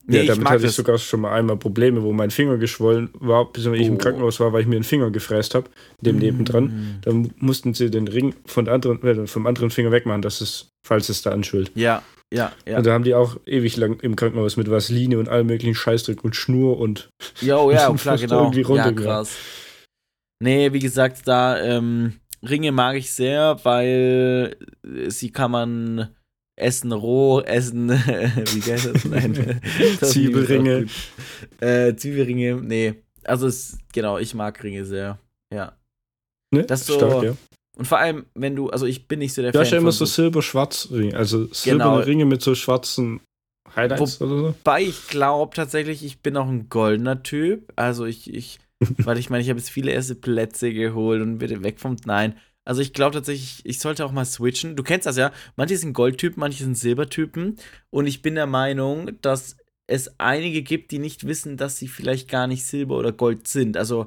Nee,
ja,
ich
damit
mag
hatte ich sogar schon mal einmal Probleme, wo mein Finger geschwollen war, bis ich im
Oh.
Krankenhaus war, weil ich mir den Finger gefräst habe, dem nebendran.
Mm.
Dann mussten sie den Ring von der anderen, äh, vom anderen Finger wegmachen, dass es, falls es da anschwillt.
Ja, ja, ja.
Und da haben die auch ewig lang im Krankenhaus mit Vaseline und allem möglichen Scheißdreck und Schnur und
Jo, ja, klar,
Fast
genau.
irgendwie
Ja,
runtergegangen.
krass. Nee, wie gesagt, da ähm, Ringe mag ich sehr, weil sie kann man essen roh, essen, wie geht das? Nein. das
Zwiebelringe.
Äh, Zwiebelringe, nee. Also, es, genau, ich mag Ringe sehr. Ja.
ne?
Das ist so-
stark, ja.
Und vor allem, wenn du, also ich bin nicht so der
Du hast
Fan
ja immer so silber-schwarz Ringe, also silberne
Genau.
Ringe mit so schwarzen Highlights oder so.
Wobei ich glaube tatsächlich, ich bin auch ein goldener Typ. Also ich, ich, weil ich meine, ich habe jetzt viele erste Plätze geholt und bitte weg vom Nein. Also ich glaube tatsächlich, ich sollte auch mal switchen. Du kennst das ja. Manche sind Goldtypen, manche sind Silbertypen. Und ich bin der Meinung, dass es einige gibt, die nicht wissen, dass sie vielleicht gar nicht Silber oder Gold sind. Also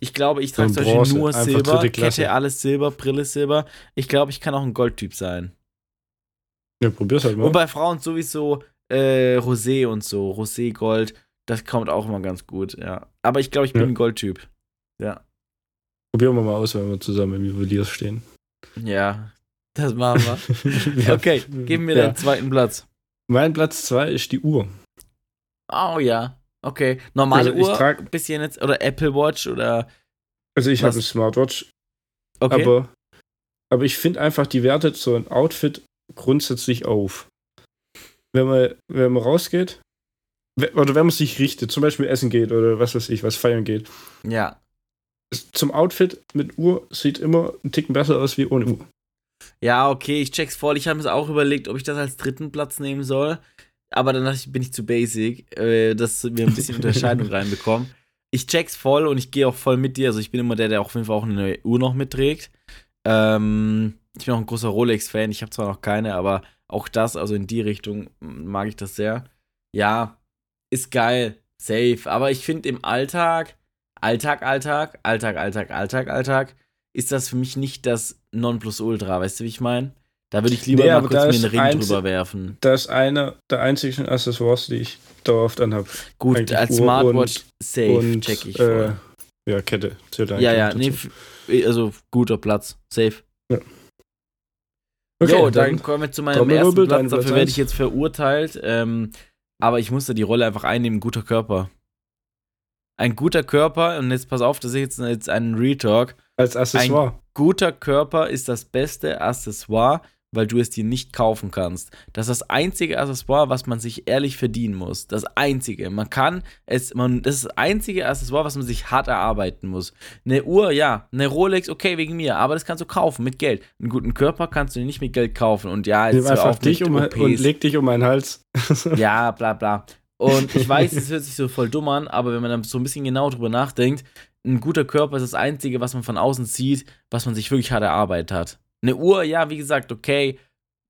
ich glaube, ich trage zum Beispiel nur Silber. Kette alles Silber, Brille Silber. Ich glaube, ich kann auch ein Goldtyp sein.
Ja, probier's halt mal.
Und bei Frauen sowieso äh, Rosé und so, Rosé Gold, das kommt auch immer ganz gut, ja. Aber ich glaube, ich bin
Ja.
ein Goldtyp. Ja.
Probieren wir mal aus, wenn wir zusammen im Juweliers stehen.
Ja, das machen wir.
Ja.
Okay, gib mir
Ja.
deinen zweiten Platz.
Mein Platz 2 ist die Uhr.
Oh ja, okay. Normale
Also ich
Uhr,
trag-
bisschen jetzt, oder Apple Watch oder,
Also ich habe eine Smartwatch,
okay.
aber, aber ich finde einfach, die wertet so ein Outfit grundsätzlich auf. Wenn man, wenn man rausgeht, oder wenn man sich richtet, zum Beispiel essen geht oder was weiß ich, was feiern geht.
ja.
Zum Outfit mit Uhr sieht immer ein Ticken besser aus wie ohne Uhr.
Ja, okay, ich check's voll. Ich habe mir auch überlegt, ob ich das als dritten Platz nehmen soll. Aber ich, bin ich zu basic, äh, dass wir ein bisschen Unterscheidung reinbekommen. Ich check's voll und ich gehe auch voll mit dir. Also ich bin immer der, der auf jeden Fall auch eine neue Uhr noch mitträgt. Ähm, ich bin auch ein großer Rolex-Fan. Ich habe zwar noch keine, aber auch das, also in die Richtung mag ich das sehr. Ja, ist geil, safe. Aber ich finde im Alltag, Alltag, Alltag, Alltag, Alltag, Alltag, Alltag, ist das für mich nicht das Nonplusultra. Weißt du, wie ich meine? Da würde ich lieber
Nee,
mal kurz mir einen Ring
eins-
drüber werfen.
Das ist einer der einzigen Accessoires, die ich dauerhaft anhabe.
Gut,
eigentlich
als
Uhr
Smartwatch safe,
Und
check ich
äh, ja, Kette. Zählt
ja, ja,
dazu.
nee, also guter Platz, safe.
Okay,
jo,
dann,
dann kommen wir zu meinem ersten Platz.
Platz
Dafür werde ich jetzt verurteilt. Ähm, aber ich musste die Rolle einfach einnehmen. Guter Körper. Ein guter Körper, und jetzt pass auf, das ist jetzt, jetzt ein Retalk.
als Accessoire.
Guter Körper ist das beste Accessoire, weil du es dir nicht kaufen kannst. Das ist das einzige Accessoire, was man sich ehrlich verdienen muss. Das einzige. Man kann es, man, das ist das einzige Accessoire, was man sich hart erarbeiten muss. Eine Uhr, ja. Eine Rolex, okay, wegen mir. Aber das kannst du kaufen mit Geld. Einen guten Körper kannst du nicht mit Geld kaufen. Und ja,
Nimm
jetzt hör
einfach
auf
dich um,
OPs.
und leg dich um meinen Hals.
Ja, bla bla. Und ich weiß, es hört sich so voll dumm an, aber wenn man dann so ein bisschen genau drüber nachdenkt, ein guter Körper ist das Einzige, was man von außen sieht, was man sich wirklich hart erarbeitet hat. Eine Uhr, ja, wie gesagt, okay,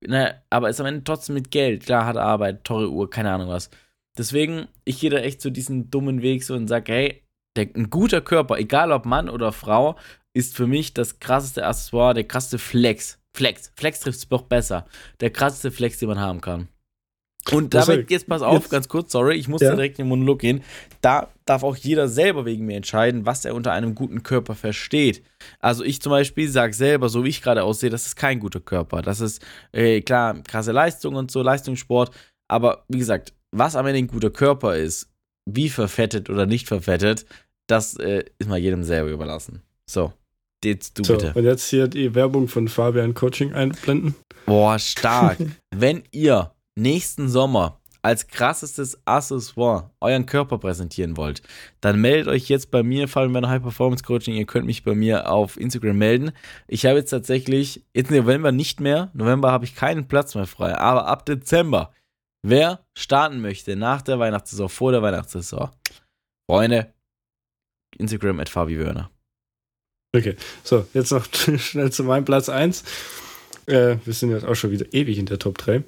ne, aber ist am Ende trotzdem mit Geld. Klar, harte Arbeit, teure Uhr, keine Ahnung was. Deswegen, ich gehe da echt so diesen dummen Weg so und sage, hey, der, ein guter Körper, egal ob Mann oder Frau, ist für mich das krasseste Accessoire, der krasseste Flex. Flex. Flex trifft es doch besser. Der krasseste Flex, den man haben kann. Und damit, jetzt pass auf,
jetzt-
ganz kurz, sorry, ich muss
Ja.
direkt in den Monolog gehen. Da darf auch jeder selber wegen mir entscheiden, was er unter einem guten Körper versteht. Also ich zum Beispiel sage selber, so wie ich gerade aussehe, das ist kein guter Körper. Das ist, äh, klar, krasse Leistung und so, Leistungssport. Aber wie gesagt, was am Ende ein guter Körper ist, wie verfettet oder nicht verfettet, das äh, ist mal jedem selber überlassen. So, jetzt du
So,
bitte.
und jetzt hier die Werbung von Fabian Coaching einblenden.
Boah, stark. Wenn ihr nächsten Sommer als krassestes Accessoire euren Körper präsentieren wollt, dann meldet euch jetzt bei mir, Fallenmänner High Performance Coaching. Ihr könnt mich bei mir auf Instagram melden. Ich habe jetzt tatsächlich, jetzt November nicht mehr. November habe ich keinen Platz mehr frei. Aber ab Dezember, wer starten möchte nach der Weihnachtssaison, vor der Weihnachtssaison, Freunde, Instagram at Fabi Wörner.
Okay, so, jetzt noch schnell zu meinem Platz 1. Äh, wir sind jetzt auch schon wieder ewig in der Top 3.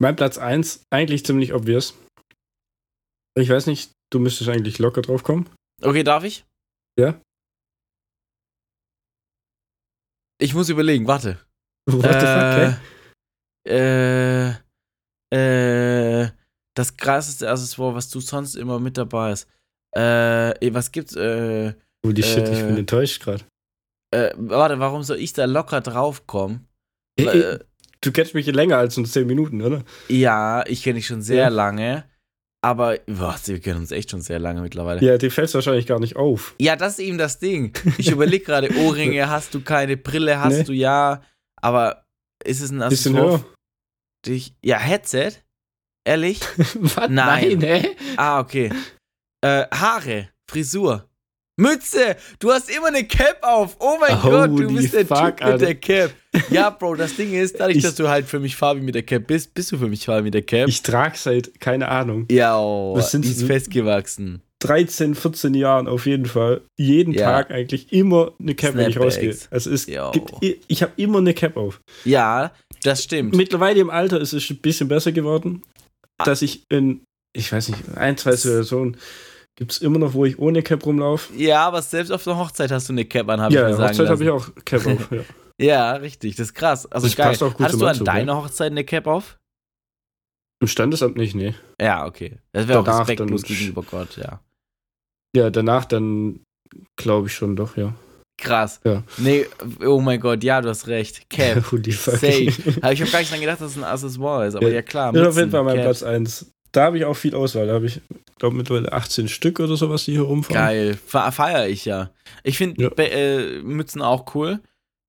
Mein Platz 1, eigentlich ziemlich obvious. Ich weiß nicht, du müsstest eigentlich locker drauf kommen.
Okay, darf ich?
Ja.
Ich muss überlegen, warte.
What the fuck,
äh, äh, äh, das krasseste Accessoire, was du sonst immer mit dabei hast. Äh, was gibt's? Äh,
Holy shit, ich bin
äh,
enttäuscht gerade.
äh, warte, warum soll ich da locker draufkommen?
Äh,
Äh,
Du kennst mich länger als nur 10 Minuten, oder?
ja, ich kenne dich schon sehr
Ja.
lange, aber boah, wir kennen uns echt schon sehr lange mittlerweile.
Ja, dir fällt wahrscheinlich gar nicht auf.
Ja, das ist eben das Ding. Ich überlege gerade, Ohrringe hast du keine, Brille hast
Nee.
du ja, aber ist es ein
Bisschen
Accessoire dich? Ja, Headset? Ehrlich?
Was?
Nein.
Nein, hä?
Ah, okay. Äh, Haare, Frisur. Mütze! Du hast immer eine Cap auf! Oh mein Gott, du bist der
fuck,
Typ mit
Alter.
der Cap. Ja, Bro, das Ding ist, dadurch,
Ich-
dass du halt für mich Fabi mit der Cap bist, bist du für mich Fabi mit der Cap.
Ich trage seit, keine Ahnung,
ja, oh,
Was sind
die ist festgewachsen.
13, 14 Jahren auf jeden Fall. Jeden
Ja.
Tag eigentlich immer eine Cap, wenn ich
Snapbacks.
rausgehe. Also es
Jo.
gibt, ich habe immer eine Cap auf.
Ja, das stimmt.
Mittlerweile im Alter ist es ein bisschen besser geworden,
Ah.
dass ich in, ich weiß nicht, ein, zwei Situationen gibt es immer noch, wo ich ohne Cap rumlaufe.
ja, aber selbst auf der Hochzeit hast du eine Cap an, habe ich
Ja,
mir sagen
Hochzeit habe ich auch Cap auf. Ja.
Ja, richtig, das ist krass. Also
Das
geil.
passt auch gut
Hattest du an
Anzug,
deiner Hochzeit eine Cap auf?
Im Standesamt nicht, nee.
Ja, okay. Das wäre auch respektlos gegenüber Gott, ja.
Ja, danach dann glaube ich schon doch, ja.
Krass.
Ja.
Nee, oh mein Gott, ja, du hast recht. Cap.
Holy fuck.
Safe. Aber ich habe gar nicht dran gedacht, dass es ein Accessoire ist. Aber ja,
Ja.
klar.
Ist auf jeden Fall mein
Cap.
Platz 1. Da habe ich auch viel Auswahl. Da habe ich, glaube mittlerweile 18 Stück oder sowas, die hier rumfahren.
Geil. Fe feiere ich ja. Ich finde
Ja.
äh, Mützen auch cool.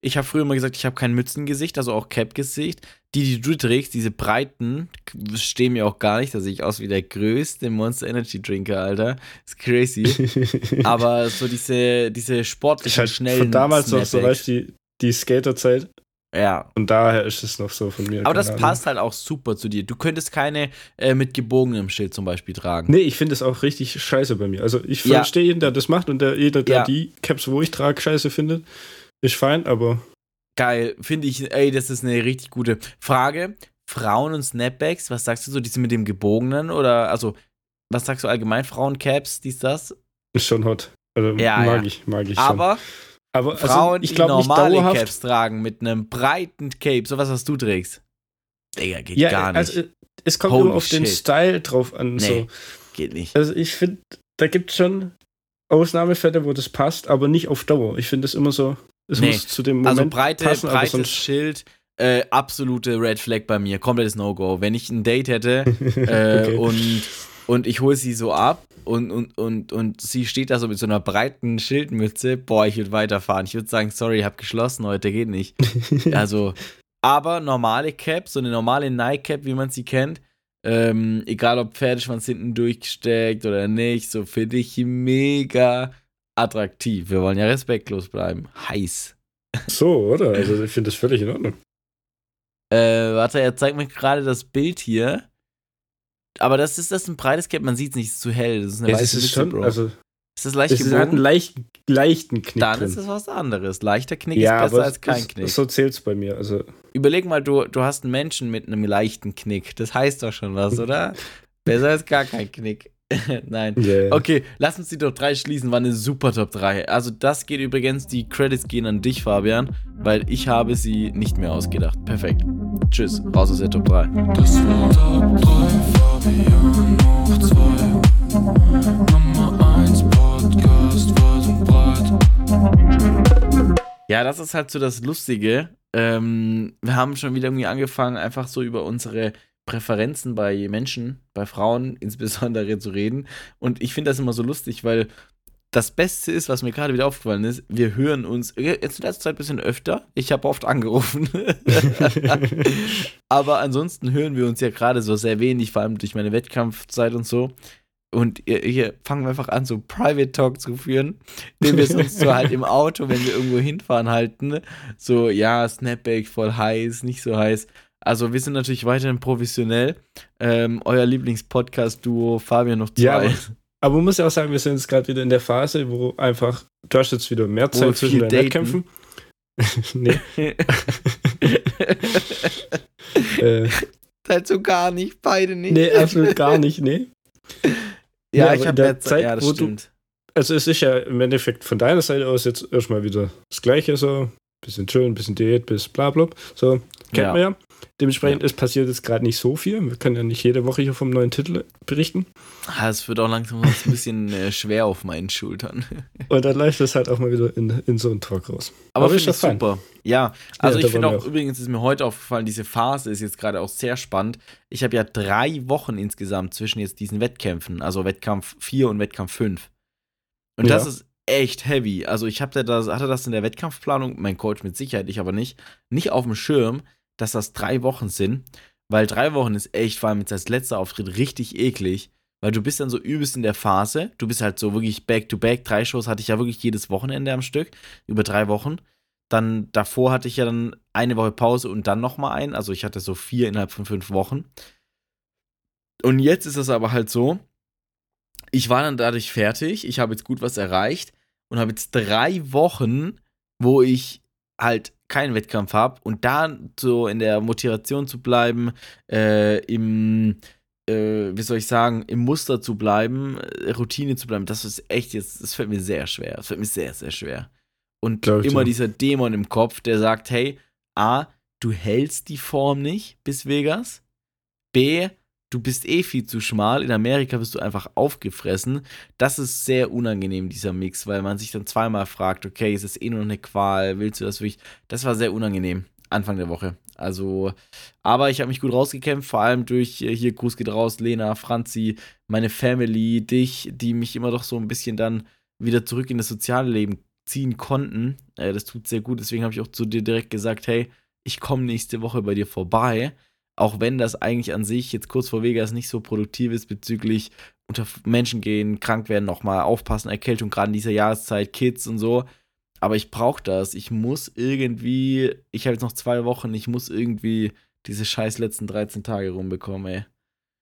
Ich habe früher immer gesagt, ich habe kein Mützengesicht, also auch Cap-Gesicht. Die, die du trägst, diese breiten, stehen mir auch gar nicht. Da sehe ich aus wie der größte Monster Energy Drinker, Alter. Ist crazy. Aber so diese, diese
ich
sportlichen,
halt
schnellen.
von damals noch so, weißt du, die, die Skaterzeit.
Ja,
Und daher ist es noch so von mir.
Aber das
Ahnung.
passt halt auch super zu dir. Du könntest keine äh, mit gebogenem Schild zum Beispiel tragen.
Nee, ich finde es auch richtig scheiße bei mir. Also ich
Ja.
verstehe jeden, der das macht und der, jeder, der
Ja.
die Caps, wo ich trage, scheiße findet. Ist fein, aber
Geil, finde ich, ey, das ist eine richtig gute Frage. Frauen und Snapbacks, was sagst du so, die sind mit dem gebogenen oder, also, was sagst du allgemein, Frauencaps, dies, das?
ist schon hot. Also
Ja,
mag
ja.
ich, mag ich schon.
Aber
also,
Frauen,
ich
die
glaube
normale
dauerhaft.
Caps tragen mit einem breiten Cape, sowas, was du trägst. Digga, geht
ja,
gar nicht.
also es kommt
Holy
immer auf den
shit.
Style drauf an.
Nee.
So.
geht nicht.
Also ich finde, da gibt es schon Ausnahmefälle, wo das passt, aber nicht auf Dauer. Ich finde es immer so, es
Nee.
muss zu dem Moment
Also breite,
passen,
breites Schild, äh, absolute Red Flag bei mir, komplettes No-Go. Wenn ich ein Date hätte, Äh,
Okay.
und, und ich hole sie so ab und, und, und, und sie steht da so mit so einer breiten Schildmütze. Boah, ich würde weiterfahren. Ich würde sagen, sorry, ich habe geschlossen heute, geht nicht. Also, aber normale Cap, so eine normale Nike-Cap, wie man sie kennt, ähm, egal ob Pferdeschwanz hinten durchgesteckt oder nicht, so finde ich mega attraktiv. Wir wollen ja respektlos bleiben. Heiß.
so, oder? Also ich finde das völlig in Ordnung.
Äh, warte, er zeigt mir gerade das Bild hier. Aber das ist das ist ein breites Cap, man sieht es nicht, es ist zu hell. Das ist eine
Ja,
weiße
es ist
Mütze,
schon,
Bro.
also
ist das leicht
es ist halt einen
gebogen?
leichten, leichten Knick
Dann
drin.
ist es was anderes. Leichter Knick
ja,
ist besser
aber
als kein
es-
Knick.
So zählt es bei mir. Also
Überleg mal, du, du hast einen Menschen mit einem leichten Knick. Das heißt doch schon was, oder? besser als gar kein Knick. Nein.
yeah.
Okay, lass uns die Top 3 schließen. War eine super Top 3. Also, das geht übrigens, die Credits gehen an dich, Fabian, weil ich habe sie nicht mehr ausgedacht. Perfekt. Tschüss, raus aus der Top 3.
Das war Top 3, Fabian hoch 2. Nummer 1 Podcast weit und breit.
Ja, das ist halt so das Lustige. Ähm, wir haben schon wieder irgendwie angefangen, einfach so über unsere Präferenzen bei Menschen, bei Frauen insbesondere zu reden. Und ich finde das immer so lustig, weil das Beste ist, was mir gerade wieder aufgefallen ist, wir hören uns jetzt in letzter Zeit ein bisschen öfter. Ich habe oft angerufen. Aber ansonsten hören wir uns ja gerade so sehr wenig, vor allem durch meine Wettkampfzeit und so. Und hier fangen wir einfach an, so Private Talk zu führen, den wir sonst so halt im Auto, wenn wir irgendwo hinfahren, halten. So, ja, Snapback voll heiß, nicht so heiß. Also, wir sind natürlich weiterhin professionell. Ähm, euer Lieblingspodcast-Duo, Fabian noch zwei.
Ja, aber, aber man muss ja auch sagen, wir sind jetzt gerade wieder in der Phase, wo einfach, du hast jetzt wieder mehr Zeit zwischen deinen
daten.
Wettkämpfen. nee. äh,
halt so gar nicht, beide nicht.
nee, absolut gar nicht, nee.
Ja,
Ja,
ich habe jetzt,
Zeit,
ja, das
wo du-
stimmt.
Also es ist ja im Endeffekt von deiner Seite aus jetzt erstmal wieder das Gleiche so. Bisschen chillen, bisschen Diät, bis bla bla. So, kennt
Ja.
man ja. Dementsprechend ist passiert jetzt gerade nicht so viel. Wir können ja nicht jede Woche hier vom neuen Titel berichten.
Ah, Es wird auch langsam ein bisschen äh, schwer auf meinen Schultern.
Und dann läuft das halt auch mal wieder in, in so einen Talk raus.
Aber,
Aber
finde
ist
ich
doch fein.
super. Ja, also
Ja, da
ich finde auch, übrigens ist mir heute aufgefallen, diese Phase ist jetzt gerade auch sehr spannend. Ich habe ja drei Wochen insgesamt zwischen jetzt diesen Wettkämpfen, also Wettkampf 4 und Wettkampf 5. Und das
Ja.
ist echt heavy. Also ich habe das, hatte das in der Wettkampfplanung, mein Coach mit Sicherheit, ich aber nicht, nicht auf dem Schirm, dass das drei Wochen sind. Weil drei Wochen ist echt, vor allem jetzt als letzter Auftritt, richtig eklig. Weil du bist dann so übelst in der Phase. Du bist halt so wirklich back-to-back. Drei Shows hatte ich ja wirklich jedes Wochenende am Stück. Über drei Wochen. Dann davor hatte ich ja dann eine Woche Pause und dann nochmal ein. Also ich hatte so vier innerhalb von fünf Wochen. Und jetzt ist es aber halt so, ich war dann dadurch fertig. Ich habe jetzt gut was erreicht und habe jetzt drei Wochen, wo ich halt keinen Wettkampf habe und da so in der Motivation zu bleiben, äh, im, äh, wie soll ich sagen, im Muster zu bleiben, äh, Routine zu bleiben, das ist echt jetzt, das fällt mir sehr schwer. Das fällt mir sehr, sehr schwer. Und
Glaub
immer dieser Dämon im Kopf, der sagt, hey, A, du hältst die Form nicht bis Vegas. B, du bist eh viel zu schmal. In Amerika wirst du einfach aufgefressen. Das ist sehr unangenehm, dieser Mix, weil man sich dann zweimal fragt, okay, ist es eh nur noch eine Qual? Willst du das wirklich? Das war sehr unangenehm, Anfang der Woche. Also, aber ich habe mich gut rausgekämpft, vor allem durch äh, hier Gruß geht raus, Lena, Franzi, meine Family, dich, die mich immer doch so ein bisschen dann wieder zurück in das soziale Leben ziehen konnten. Äh, das tut sehr gut. Deswegen habe ich auch zu dir direkt gesagt, hey, ich komme nächste Woche bei dir vorbei. Auch wenn das eigentlich an sich jetzt kurz vor Vegas nicht so produktiv ist bezüglich unter Menschen gehen, krank werden, nochmal aufpassen, Erkältung, gerade in dieser Jahreszeit, Kids und so. Aber ich brauche das. Ich muss irgendwie, ich habe jetzt noch zwei Wochen, ich muss irgendwie diese scheiß letzten 13 Tage rumbekommen, ey.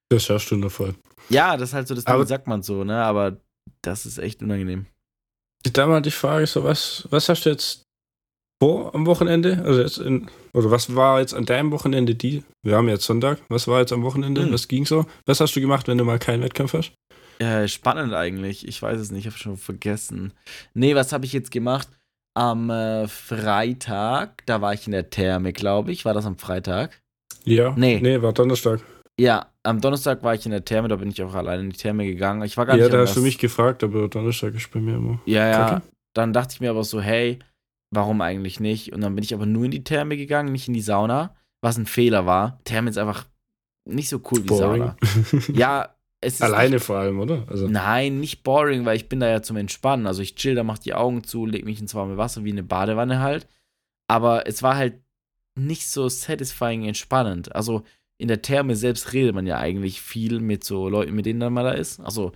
Das schaffst du nur voll.
Ja, das ist halt so, das
Aber-
sagt man so, ne? Aber das ist echt unangenehm.
Da mal die Frage, so was, was hast du jetzt vor am Wochenende? Also jetzt in, oder was war jetzt an deinem Wochenende die? Wir haben jetzt Sonntag. Was war jetzt am Wochenende?
Hm.
Was ging so? Was hast du gemacht, wenn du mal keinen Wettkampf hast?
Äh, spannend eigentlich. Ich weiß es nicht, ich habe schon vergessen. Nee, was habe ich jetzt gemacht? Am äh, Freitag, da war ich in der Therme, glaube ich. War das am Freitag?
Ja.
Nee.
Nee, war Donnerstag.
Ja, am Donnerstag war ich in der Therme, da bin ich auch alleine in die Therme gegangen. Ich war gar
Ja,
nicht
da
an
hast du mich gefragt, aber Donnerstag ist bei mir immer.
Ja, ja.
Kacke.
Dann dachte ich mir aber so, hey, warum eigentlich nicht? Und dann bin ich aber nur in die Therme gegangen, nicht in die Sauna, was ein Fehler war. Therme ist einfach nicht so cool wie
Boring.
Sauna. Ja, es ist
Alleine vor allem, oder? Also,
Nein, nicht boring, weil ich bin da ja zum Entspannen. Also ich chill, da mach die Augen zu, leg mich ins warme Wasser wie eine Badewanne halt. Aber es war halt nicht so satisfying entspannend. Also in der Therme selbst redet man ja eigentlich viel mit so Leuten, mit denen dann mal da ist. Also,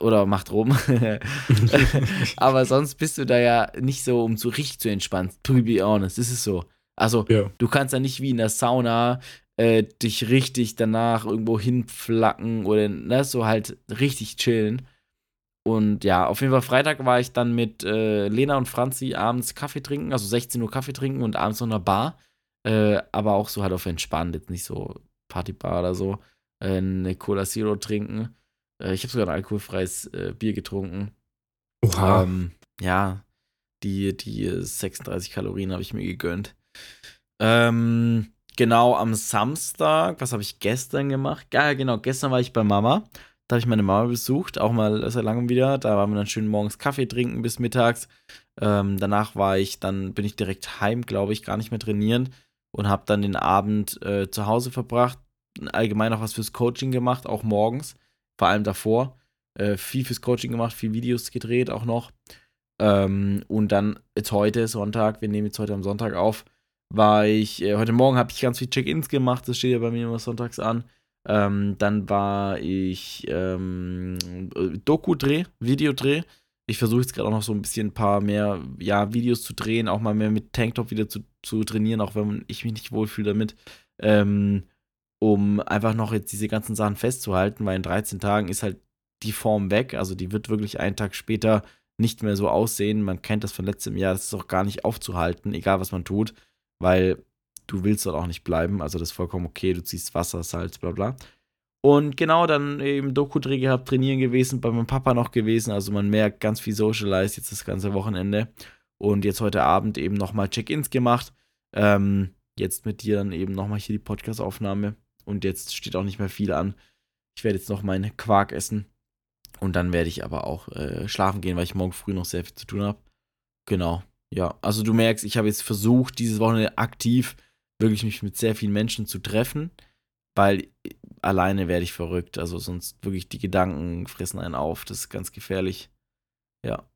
oder macht rum. Aber sonst bist du da ja nicht so, um so richtig zu entspannen. To be honest, ist so. Also,
ja.
Du kannst ja nicht wie in der Sauna äh, dich richtig danach irgendwo hinflacken oder ne, so halt richtig chillen. Und ja, auf jeden Fall Freitag war ich dann mit äh, Lena und Franzi abends Kaffee trinken, also 16 Uhr Kaffee trinken und abends noch in einer Bar. Äh, aber auch so halt auf entspannt, jetzt nicht so Partybar oder so. Äh, eine Cola Zero trinken. Äh, ich habe sogar ein alkoholfreies äh, Bier getrunken.
Oha.
Ähm, ja, die, die äh, 36 Kalorien habe ich mir gegönnt. Ähm, genau, am Samstag, was habe ich gestern gemacht? Ja, genau, gestern war ich bei Mama. Da habe ich meine Mama besucht, auch mal seit langem wieder. Da waren wir dann schön morgens Kaffee trinken bis mittags. Ähm, danach war ich, dann bin ich direkt heim, glaube ich, gar nicht mehr trainieren und habe dann den Abend äh, zu Hause verbracht. Allgemein auch was fürs Coaching gemacht, auch morgens, vor allem davor. Äh, viel fürs Coaching gemacht, viel Videos gedreht auch noch. Ähm, und dann jetzt heute, Sonntag, wir nehmen jetzt heute am Sonntag auf, war ich, äh, heute Morgen habe ich ganz viel Check-ins gemacht, das steht ja bei mir immer sonntags an. Ähm, dann war ich ähm, Doku-Dreh, Videodreh. Ich versuche jetzt gerade auch noch so ein bisschen ein paar mehr ja, Videos zu drehen, auch mal mehr mit Tanktop wieder zu, zu trainieren, auch wenn ich mich nicht wohlfühle damit. Ähm, um einfach noch jetzt diese ganzen Sachen festzuhalten, weil in 13 Tagen ist halt die Form weg. Also die wird wirklich einen Tag später nicht mehr so aussehen. Man kennt das von letztem Jahr, das ist auch gar nicht aufzuhalten, egal was man tut, weil du willst dort auch nicht bleiben. Also das ist vollkommen okay, du ziehst Wasser, Salz, bla bla. Und genau, dann eben Doku-Dreh gehabt, trainieren gewesen, bei meinem Papa noch gewesen. Also man merkt ganz viel Socialize jetzt das ganze Wochenende. Und jetzt heute Abend eben nochmal Check-ins gemacht. Ähm, jetzt mit dir dann eben nochmal hier die Podcast-Aufnahme. Und jetzt steht auch nicht mehr viel an. Ich werde jetzt noch meinen Quark essen. Und dann werde ich aber auch äh, schlafen gehen, weil ich morgen früh noch sehr viel zu tun habe. Genau. Ja, also du merkst, ich habe jetzt versucht, dieses Wochenende aktiv wirklich mich mit sehr vielen Menschen zu treffen, weil alleine werde ich verrückt. Also sonst wirklich die Gedanken fressen einen auf. Das ist ganz gefährlich. Ja.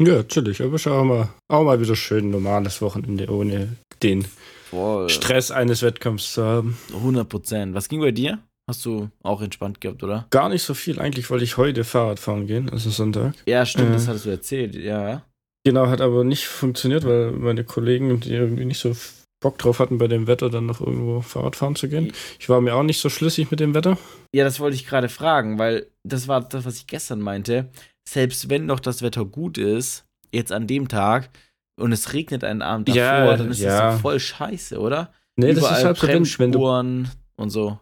Ja, chillig. Aber schau mal, auch mal wieder schön normales Wochenende ohne den
Voll.
Stress eines Wettkampfs zu haben.
100 Prozent. Was ging bei dir? Hast du auch entspannt gehabt, oder?
Gar nicht so viel. Eigentlich wollte ich heute Fahrrad fahren gehen, also Sonntag.
Ja, stimmt,
Äh.
das hattest du erzählt. Ja.
Genau, hat aber nicht funktioniert, weil meine Kollegen, die irgendwie nicht so Bock drauf hatten, bei dem Wetter dann noch irgendwo Fahrrad fahren zu gehen. Ich war mir auch nicht so schlüssig mit dem Wetter.
Ja, das wollte ich gerade fragen, weil das war das, was ich gestern meinte. Selbst wenn doch das Wetter gut ist, jetzt an dem Tag, und es regnet einen Abend davor,
Ja,
dann ist
ja.
das doch voll scheiße, oder?
Nee, das
Überall
ist halt so, wenn, wenn du
und so.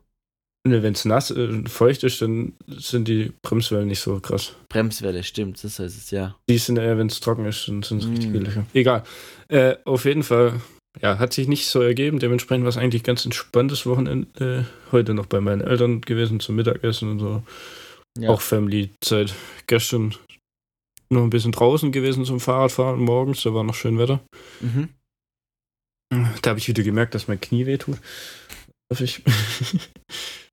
es nass äh, und feucht ist, dann sind die Bremswellen nicht so krass.
Bremswelle, stimmt, das heißt es ja.
Die sind eher, wenn es trocken ist, dann sind es richtig
Mm.
Löcher. Egal. Äh, auf jeden Fall, ja, hat sich nicht so ergeben. Dementsprechend war es eigentlich ganz entspanntes Wochenende. Äh, heute noch bei meinen Eltern gewesen zum Mittagessen und so.
ja.
Auch Family-Zeit. Gestern noch ein bisschen draußen gewesen zum Fahrradfahren morgens, da war noch schön Wetter.
Mhm.
Da habe ich wieder gemerkt, dass mein Knie wehtut.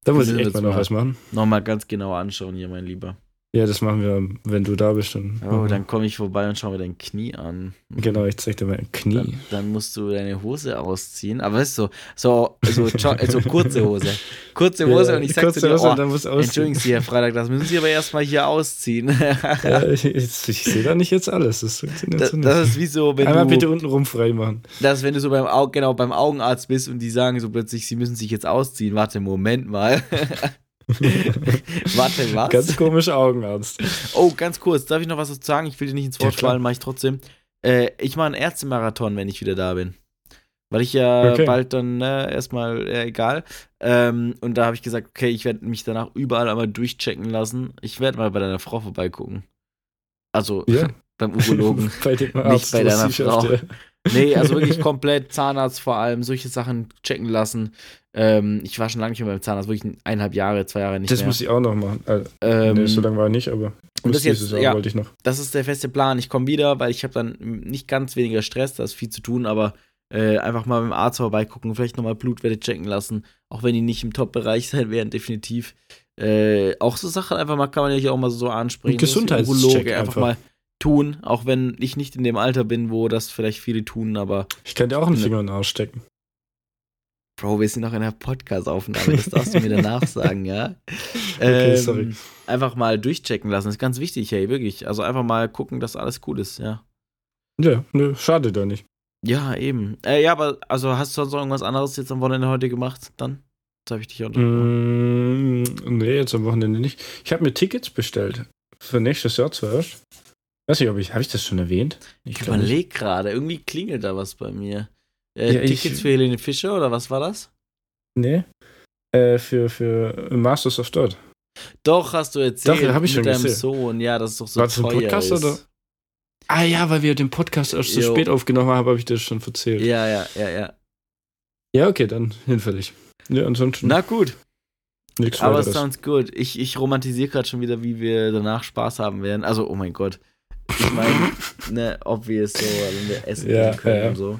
Da muss ich echt mal noch was machen.
Nochmal ganz genau anschauen hier, mein Lieber.
Ja, das machen wir, wenn du da bist. Dann
Oh, dann komme ich vorbei und schau mir dein Knie an.
Genau, ich zeig dir mein Knie.
Dann, dann musst du deine Hose ausziehen. Aber weißt du, so, so, so, jo- so kurze Hose. Kurze Hose
Ja,
und ich sag zu dir,
Hose
oh,
dann musst
entschuldigen Sie, Herr Freitag, das müssen Sie aber erstmal hier ausziehen.
Ja, ich ich, ich sehe da nicht jetzt alles. Das
das, das ist wie so, wenn
Einmal
du,
bitte unten rum frei machen.
das ist, wenn du so beim, Au genau, beim Augenarzt bist und die sagen so plötzlich, Sie müssen sich jetzt ausziehen. Warte, Moment mal. Warte, was?
Ganz komischer Augenarzt.
Oh, ganz kurz, darf ich noch was dazu sagen? Ich will dir nicht ins
Ja,
Wort
klar.
fallen, mache ich trotzdem. Äh, ich mache einen Ärztemarathon, wenn ich wieder da bin. Weil ich ja
Okay.
bald dann äh, erstmal, äh, egal. Ähm, und da habe ich gesagt, okay, ich werde mich danach überall einmal durchchecken lassen. Ich werde mal bei deiner Frau vorbeigucken. Also
Ja.
beim Urologen.
bei dem
Nicht
Arzt,
bei
was
deiner Frau.
der-
nee, also wirklich komplett Zahnarzt vor allem, solche Sachen checken lassen. Ähm, ich war schon lange nicht mehr beim Zahnarzt, wirklich eineinhalb Jahre, zwei Jahre nicht
Das
mehr.
muss ich auch noch machen. Also,
ähm,
nee, so lange war ich nicht, aber
und das jetzt,
Jahr
ja,
wollte ich noch.
das ist der feste Plan. Ich komme wieder, weil ich habe dann nicht ganz weniger Stress, da ist viel zu tun, aber äh, einfach mal beim Arzt vorbeigucken, vielleicht nochmal Blutwerte checken lassen, auch wenn die nicht im Top-Bereich sein werden, definitiv. Äh, auch so Sachen einfach mal, kann man ja hier auch mal so ansprechen. Das
Gesundheitscheck
einfach
einfach.
mal tun, auch wenn ich nicht in dem Alter bin, wo das vielleicht viele tun, aber
Ich dir auch einen
Ne.
Finger in den Arsch stecken.
Bro, wir sind noch in einer Podcast-Aufnahme, das darfst du mir danach sagen, ja?
Okay,
Ähm,
sorry.
Einfach mal durchchecken lassen, ist ganz wichtig, hey, wirklich. Also einfach mal gucken, dass alles cool ist, ja.
Ja, nö, schade da nicht.
Ja, eben. Äh, ja, aber also hast du sonst irgendwas anderes jetzt am Wochenende heute gemacht? Dann? Jetzt habe ich dich unterbrochen.
Mm, nee, jetzt am Wochenende nicht. Ich habe mir Tickets bestellt. Für nächstes Jahr zuerst. Weiß nicht, ob ich, habe ich das schon erwähnt?
Ich
nicht.
überlege gerade, irgendwie klingelt da was bei mir. Äh,
Ja, ich-
Tickets für Helene Fischer oder was war das?
Nee. Äh, für, für Masters of Dirt.
Doch, hast du erzählt.
Doch, hab ich
mit
schon
deinem
gesehen.
Sohn. Ja, das ist doch so
War das ein Podcast
ist.
oder? Ah ja, weil wir den Podcast erst so
Jo.
spät aufgenommen haben, habe ich das schon erzählt. Ja,
Ja, ja, ja, ja.
okay, dann hinfällig. Ja, ansonsten
Na gut,
nichts
aber
weiteres.
sounds good. Ich, ich romantisiere gerade schon wieder, wie wir danach Spaß haben werden. Also, oh mein Gott. Ich meine, ne, obvious so, wenn wir essen
Ja,
können
ja,
und so.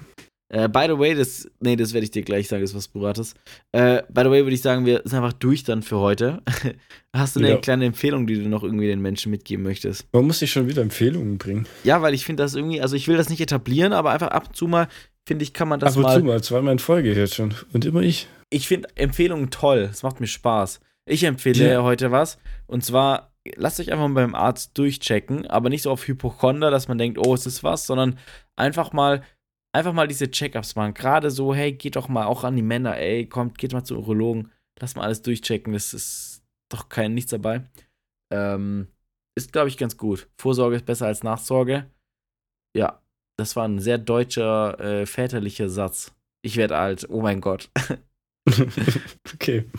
Äh, by the way, das, nee, das werde ich dir gleich sagen, ist was Privates. Äh, by the way, würde ich sagen, wir sind einfach durch dann für heute. Hast du eine
Ja.
kleine Empfehlung, die du noch irgendwie den Menschen mitgeben möchtest?
Man muss sich schon wieder Empfehlungen bringen.
Ja, weil ich finde das irgendwie, also ich will das nicht etablieren, aber einfach ab und zu mal, finde ich, kann man das
Ab und
mal.
zu mal, zweimal in Folge jetzt schon. Und immer ich.
Ich finde Empfehlungen toll, es macht mir Spaß. Ich empfehle
Ja.
heute was und zwar, lasst euch einfach mal beim Arzt durchchecken, aber nicht so auf Hypochonder, dass man denkt, oh, es ist was, sondern einfach mal, einfach mal diese Check-ups machen. Gerade so, hey, geht doch mal auch an die Männer, ey, kommt, geht mal zum Urologen, lasst mal alles durchchecken, das ist doch kein nichts dabei. Ähm, ist, glaube ich, ganz gut. Vorsorge ist besser als Nachsorge. Ja, das war ein sehr deutscher, äh, väterlicher Satz. Ich werde alt, oh mein Gott.
okay.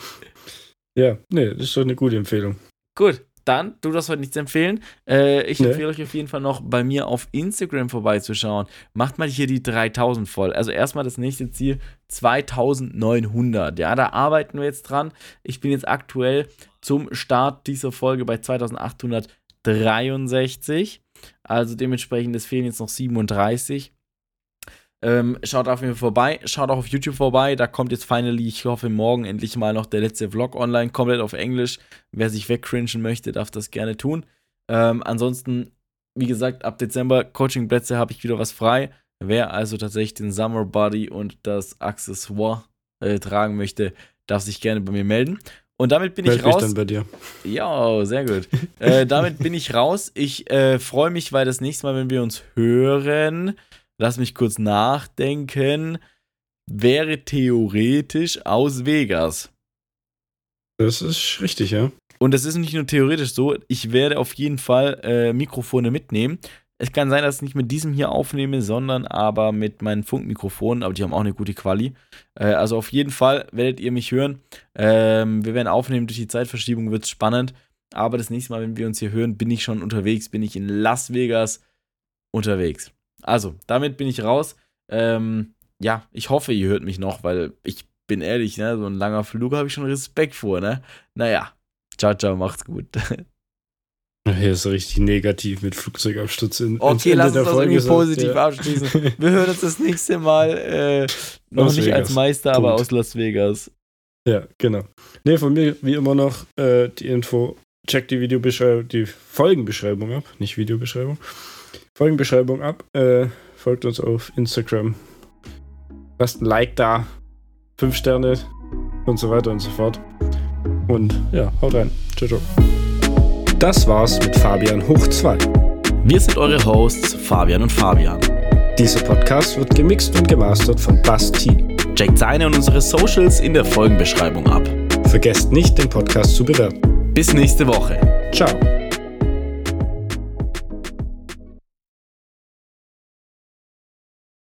Ja, nee, das ist doch eine gute Empfehlung.
Gut, dann, du darfst heute nichts empfehlen. Äh, ich
Nee.
empfehle euch auf jeden Fall noch bei mir auf Instagram vorbeizuschauen. Macht mal hier die 3000 voll. Also erstmal das nächste Ziel 2900. Ja, da arbeiten wir jetzt dran. Ich bin jetzt aktuell zum Start dieser Folge bei 2863. Also dementsprechend, es fehlen jetzt noch 37. Ähm, schaut auf mir vorbei, schaut auch auf YouTube vorbei. Da kommt jetzt finally, ich hoffe, morgen endlich mal noch der letzte Vlog online, komplett auf Englisch. Wer sich wegcringen möchte, darf das gerne tun. Ähm, ansonsten, wie gesagt, ab Dezember Coachingplätze habe ich wieder was frei. Wer also tatsächlich den Summer Body und das Accessoire äh, tragen möchte, darf sich gerne bei mir melden. Und damit bin
Meld
ich
mich
raus.
dann bei dir.
Ja, sehr gut. äh, damit bin ich raus. Ich äh, freue mich, weil das nächste Mal, wenn wir uns hören, lass mich kurz nachdenken, wäre theoretisch aus Vegas.
Das ist richtig, ja.
Und das ist nicht nur theoretisch so, ich werde auf jeden Fall äh, Mikrofone mitnehmen. Es kann sein, dass ich nicht mit diesem hier aufnehme, sondern aber mit meinen Funkmikrofonen, aber die haben auch eine gute Quali. Äh, also auf jeden Fall werdet ihr mich hören. Ähm, wir werden aufnehmen, durch die Zeitverschiebung wird es spannend. Aber das nächste Mal, wenn wir uns hier hören, bin ich schon unterwegs, bin ich in Las Vegas unterwegs. Also, damit bin ich raus. Ähm, ja, ich hoffe, ihr hört mich noch, weil ich bin ehrlich, ne, so ein langer Flug habe ich schon Respekt vor, ne? Naja, ciao, ciao, macht's gut.
Hier ist richtig negativ mit Flugzeugabsturz in,
Okay,
Ende
lass uns das
Folge
irgendwie positiv
ja.
abschließen. Wir hören uns das nächste Mal äh, noch
Aus
nicht als
Vegas.
Meister, aber
Punkt.
aus Las Vegas.
Ja, genau. Nee, von mir wie immer noch äh, die Info. Checkt die Videobeschreibung, die Folgenbeschreibung ab, nicht Videobeschreibung. Folgenbeschreibung ab. Äh, folgt uns auf Instagram. Lasst ein Like da. Fünf Sterne und so weiter und so fort. Und ja, haut rein. Ciao, ciao. Das war's mit Fabian Hoch 2.
Wir sind eure Hosts, Fabian und Fabian.
Dieser Podcast wird gemixt und gemastert von Basti.
Checkt seine und unsere Socials in der Folgenbeschreibung ab.
Vergesst nicht, den Podcast zu bewerten.
Bis nächste Woche.
Ciao.